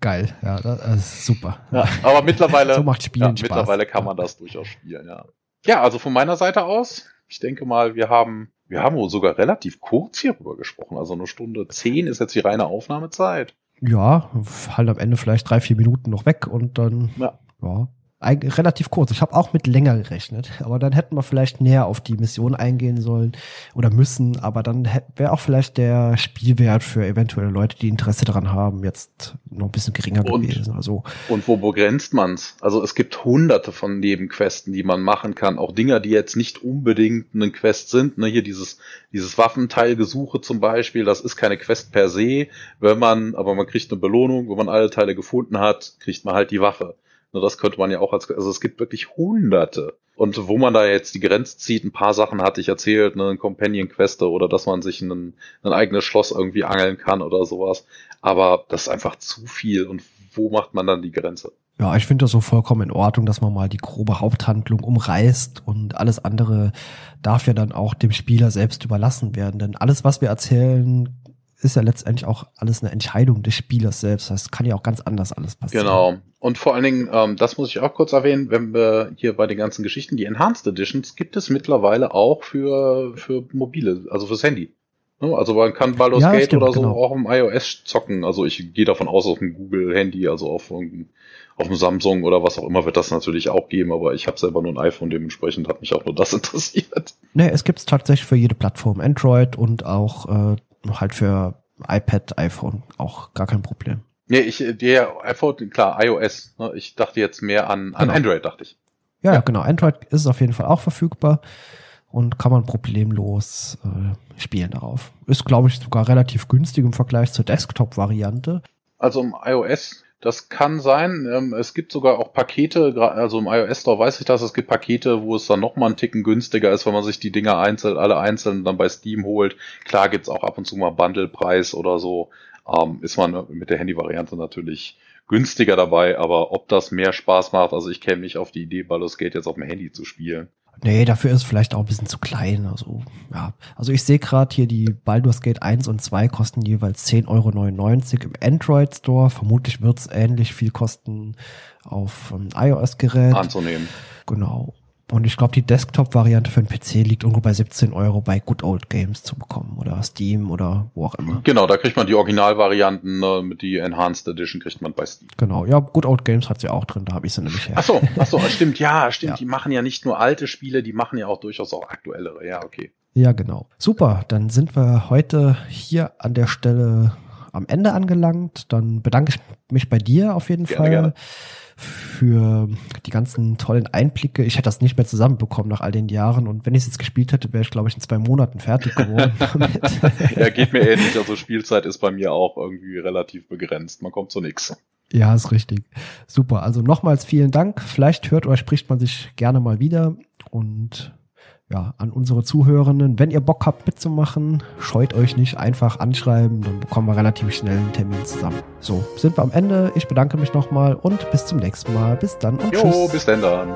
Geil, ja, das ist super. Ja, aber mittlerweile, so macht Spielen ja, mittlerweile kann man das durchaus spielen, ja. Ja, also von meiner Seite aus, ich denke mal, wir haben, wir haben wohl sogar relativ kurz hierüber gesprochen. Also eine Stunde zehn ist jetzt die reine Aufnahmezeit. Ja, halt am Ende vielleicht drei, vier Minuten noch weg und dann ja. Ja, relativ kurz. Ich habe auch mit länger gerechnet, aber dann hätten wir vielleicht näher auf die Mission eingehen sollen oder müssen, aber dann wäre auch vielleicht der Spielwert für eventuelle Leute, die Interesse daran haben, jetzt noch ein bisschen geringer und, gewesen. Also, und wo begrenzt man's? Also es gibt hunderte von Nebenquesten, die man machen kann, auch Dinger, die jetzt nicht unbedingt eine Quest sind. Ne, hier dieses, dieses Waffenteilgesuche zum Beispiel, das ist keine Quest per se, wenn man, aber man kriegt eine Belohnung, wenn man alle Teile gefunden hat, kriegt man halt die Waffe. Das könnte man ja auch als, also es gibt wirklich hunderte. Und wo man da jetzt die Grenze zieht, ein paar Sachen hatte ich erzählt, ne, Companion Queste oder dass man sich ein, ein eigenes Schloss irgendwie angeln kann oder sowas. Aber das ist einfach zu viel. Und wo macht man dann die Grenze? Ja, ich finde das so vollkommen in Ordnung, dass man mal die grobe Haupthandlung umreißt und alles andere darf ja dann auch dem Spieler selbst überlassen werden. Denn alles, was wir erzählen, ist ja letztendlich auch alles eine Entscheidung des Spielers selbst. Das kann ja auch ganz anders alles passieren. Genau. Und vor allen Dingen, ähm, das muss ich auch kurz erwähnen, wenn wir hier bei den ganzen Geschichten, die Enhanced Editions gibt es mittlerweile auch für, für mobile, also fürs Handy. Ne? Also man kann Baldur's ja, Gate stimmt, oder so genau. auch im iOS zocken. Also ich gehe davon aus, auf dem Google-Handy, also auf, auf dem Samsung oder was auch immer wird das natürlich auch geben, aber ich habe selber nur ein iPhone, dementsprechend hat mich auch nur das interessiert. Nee, es gibt es tatsächlich für jede Plattform, Android und auch äh, halt für iPad, iPhone auch gar kein Problem. Nee, ich, der iPhone, klar, iOS. Ne? Ich dachte jetzt mehr an, an Genau. Android, dachte ich. Ja, ja, genau. Android ist auf jeden Fall auch verfügbar und kann man problemlos äh, spielen darauf. Ist, glaube ich, sogar relativ günstig im Vergleich zur Desktop-Variante. Also im iOS, das kann sein. Ähm, es gibt sogar auch Pakete, also im iOS Store weiß ich das, es gibt Pakete, wo es dann nochmal einen Ticken günstiger ist, wenn man sich die Dinger einzeln, alle einzeln dann bei Steam holt. Klar gibt's auch ab und zu mal Bundle-Preis oder so. Ähm, ist man mit der Handy-Variante natürlich günstiger dabei, aber ob das mehr Spaß macht, also ich käme nicht auf die Idee, Baldur's Gate jetzt auf dem Handy zu spielen. Nee, dafür ist es vielleicht auch ein bisschen zu klein. Also, ja. Also ich sehe gerade hier, die Baldur's Gate 1 und 2 kosten jeweils 10,99 Euro im Android Store. Vermutlich wird es ähnlich viel kosten auf ähm, iOS-Gerät. Anzunehmen. Genau. Und ich glaube, die Desktop-Variante für den PC liegt irgendwo bei 17 Euro bei Good Old Games zu bekommen oder Steam oder wo auch immer. Genau, da kriegt man die Originalvarianten, mit die Enhanced Edition kriegt man bei Steam. Genau. Ja, Good Old Games hat sie auch drin, da habe ich sie nämlich her. Ach so, ach so, stimmt, ja, stimmt. Ja. Die machen ja nicht nur alte Spiele, die machen ja auch durchaus auch aktuellere. Ja, okay. Ja, genau. Super, dann sind wir heute hier an der Stelle am Ende angelangt. Dann bedanke ich mich bei dir auf jeden Gerne, Fall gerne. Für die ganzen tollen Einblicke. Ich hätte das nicht mehr zusammenbekommen nach all den Jahren und wenn ich es jetzt gespielt hätte, wäre ich, glaube ich, in zwei Monaten fertig geworden damit. Ja, geht mir ähnlich. Also Spielzeit ist bei mir auch irgendwie relativ begrenzt. Man kommt zu nichts. Ja, ist richtig. Super. Also nochmals vielen Dank. Vielleicht hört oder spricht man sich gerne mal wieder. Und ja, an unsere Zuhörenden, wenn ihr Bock habt mitzumachen, scheut euch nicht, einfach anschreiben, dann bekommen wir relativ schnell einen Termin zusammen. So, sind wir am Ende. Ich bedanke mich nochmal und bis zum nächsten Mal. Bis dann und Jo, tschüss. bis denn dann.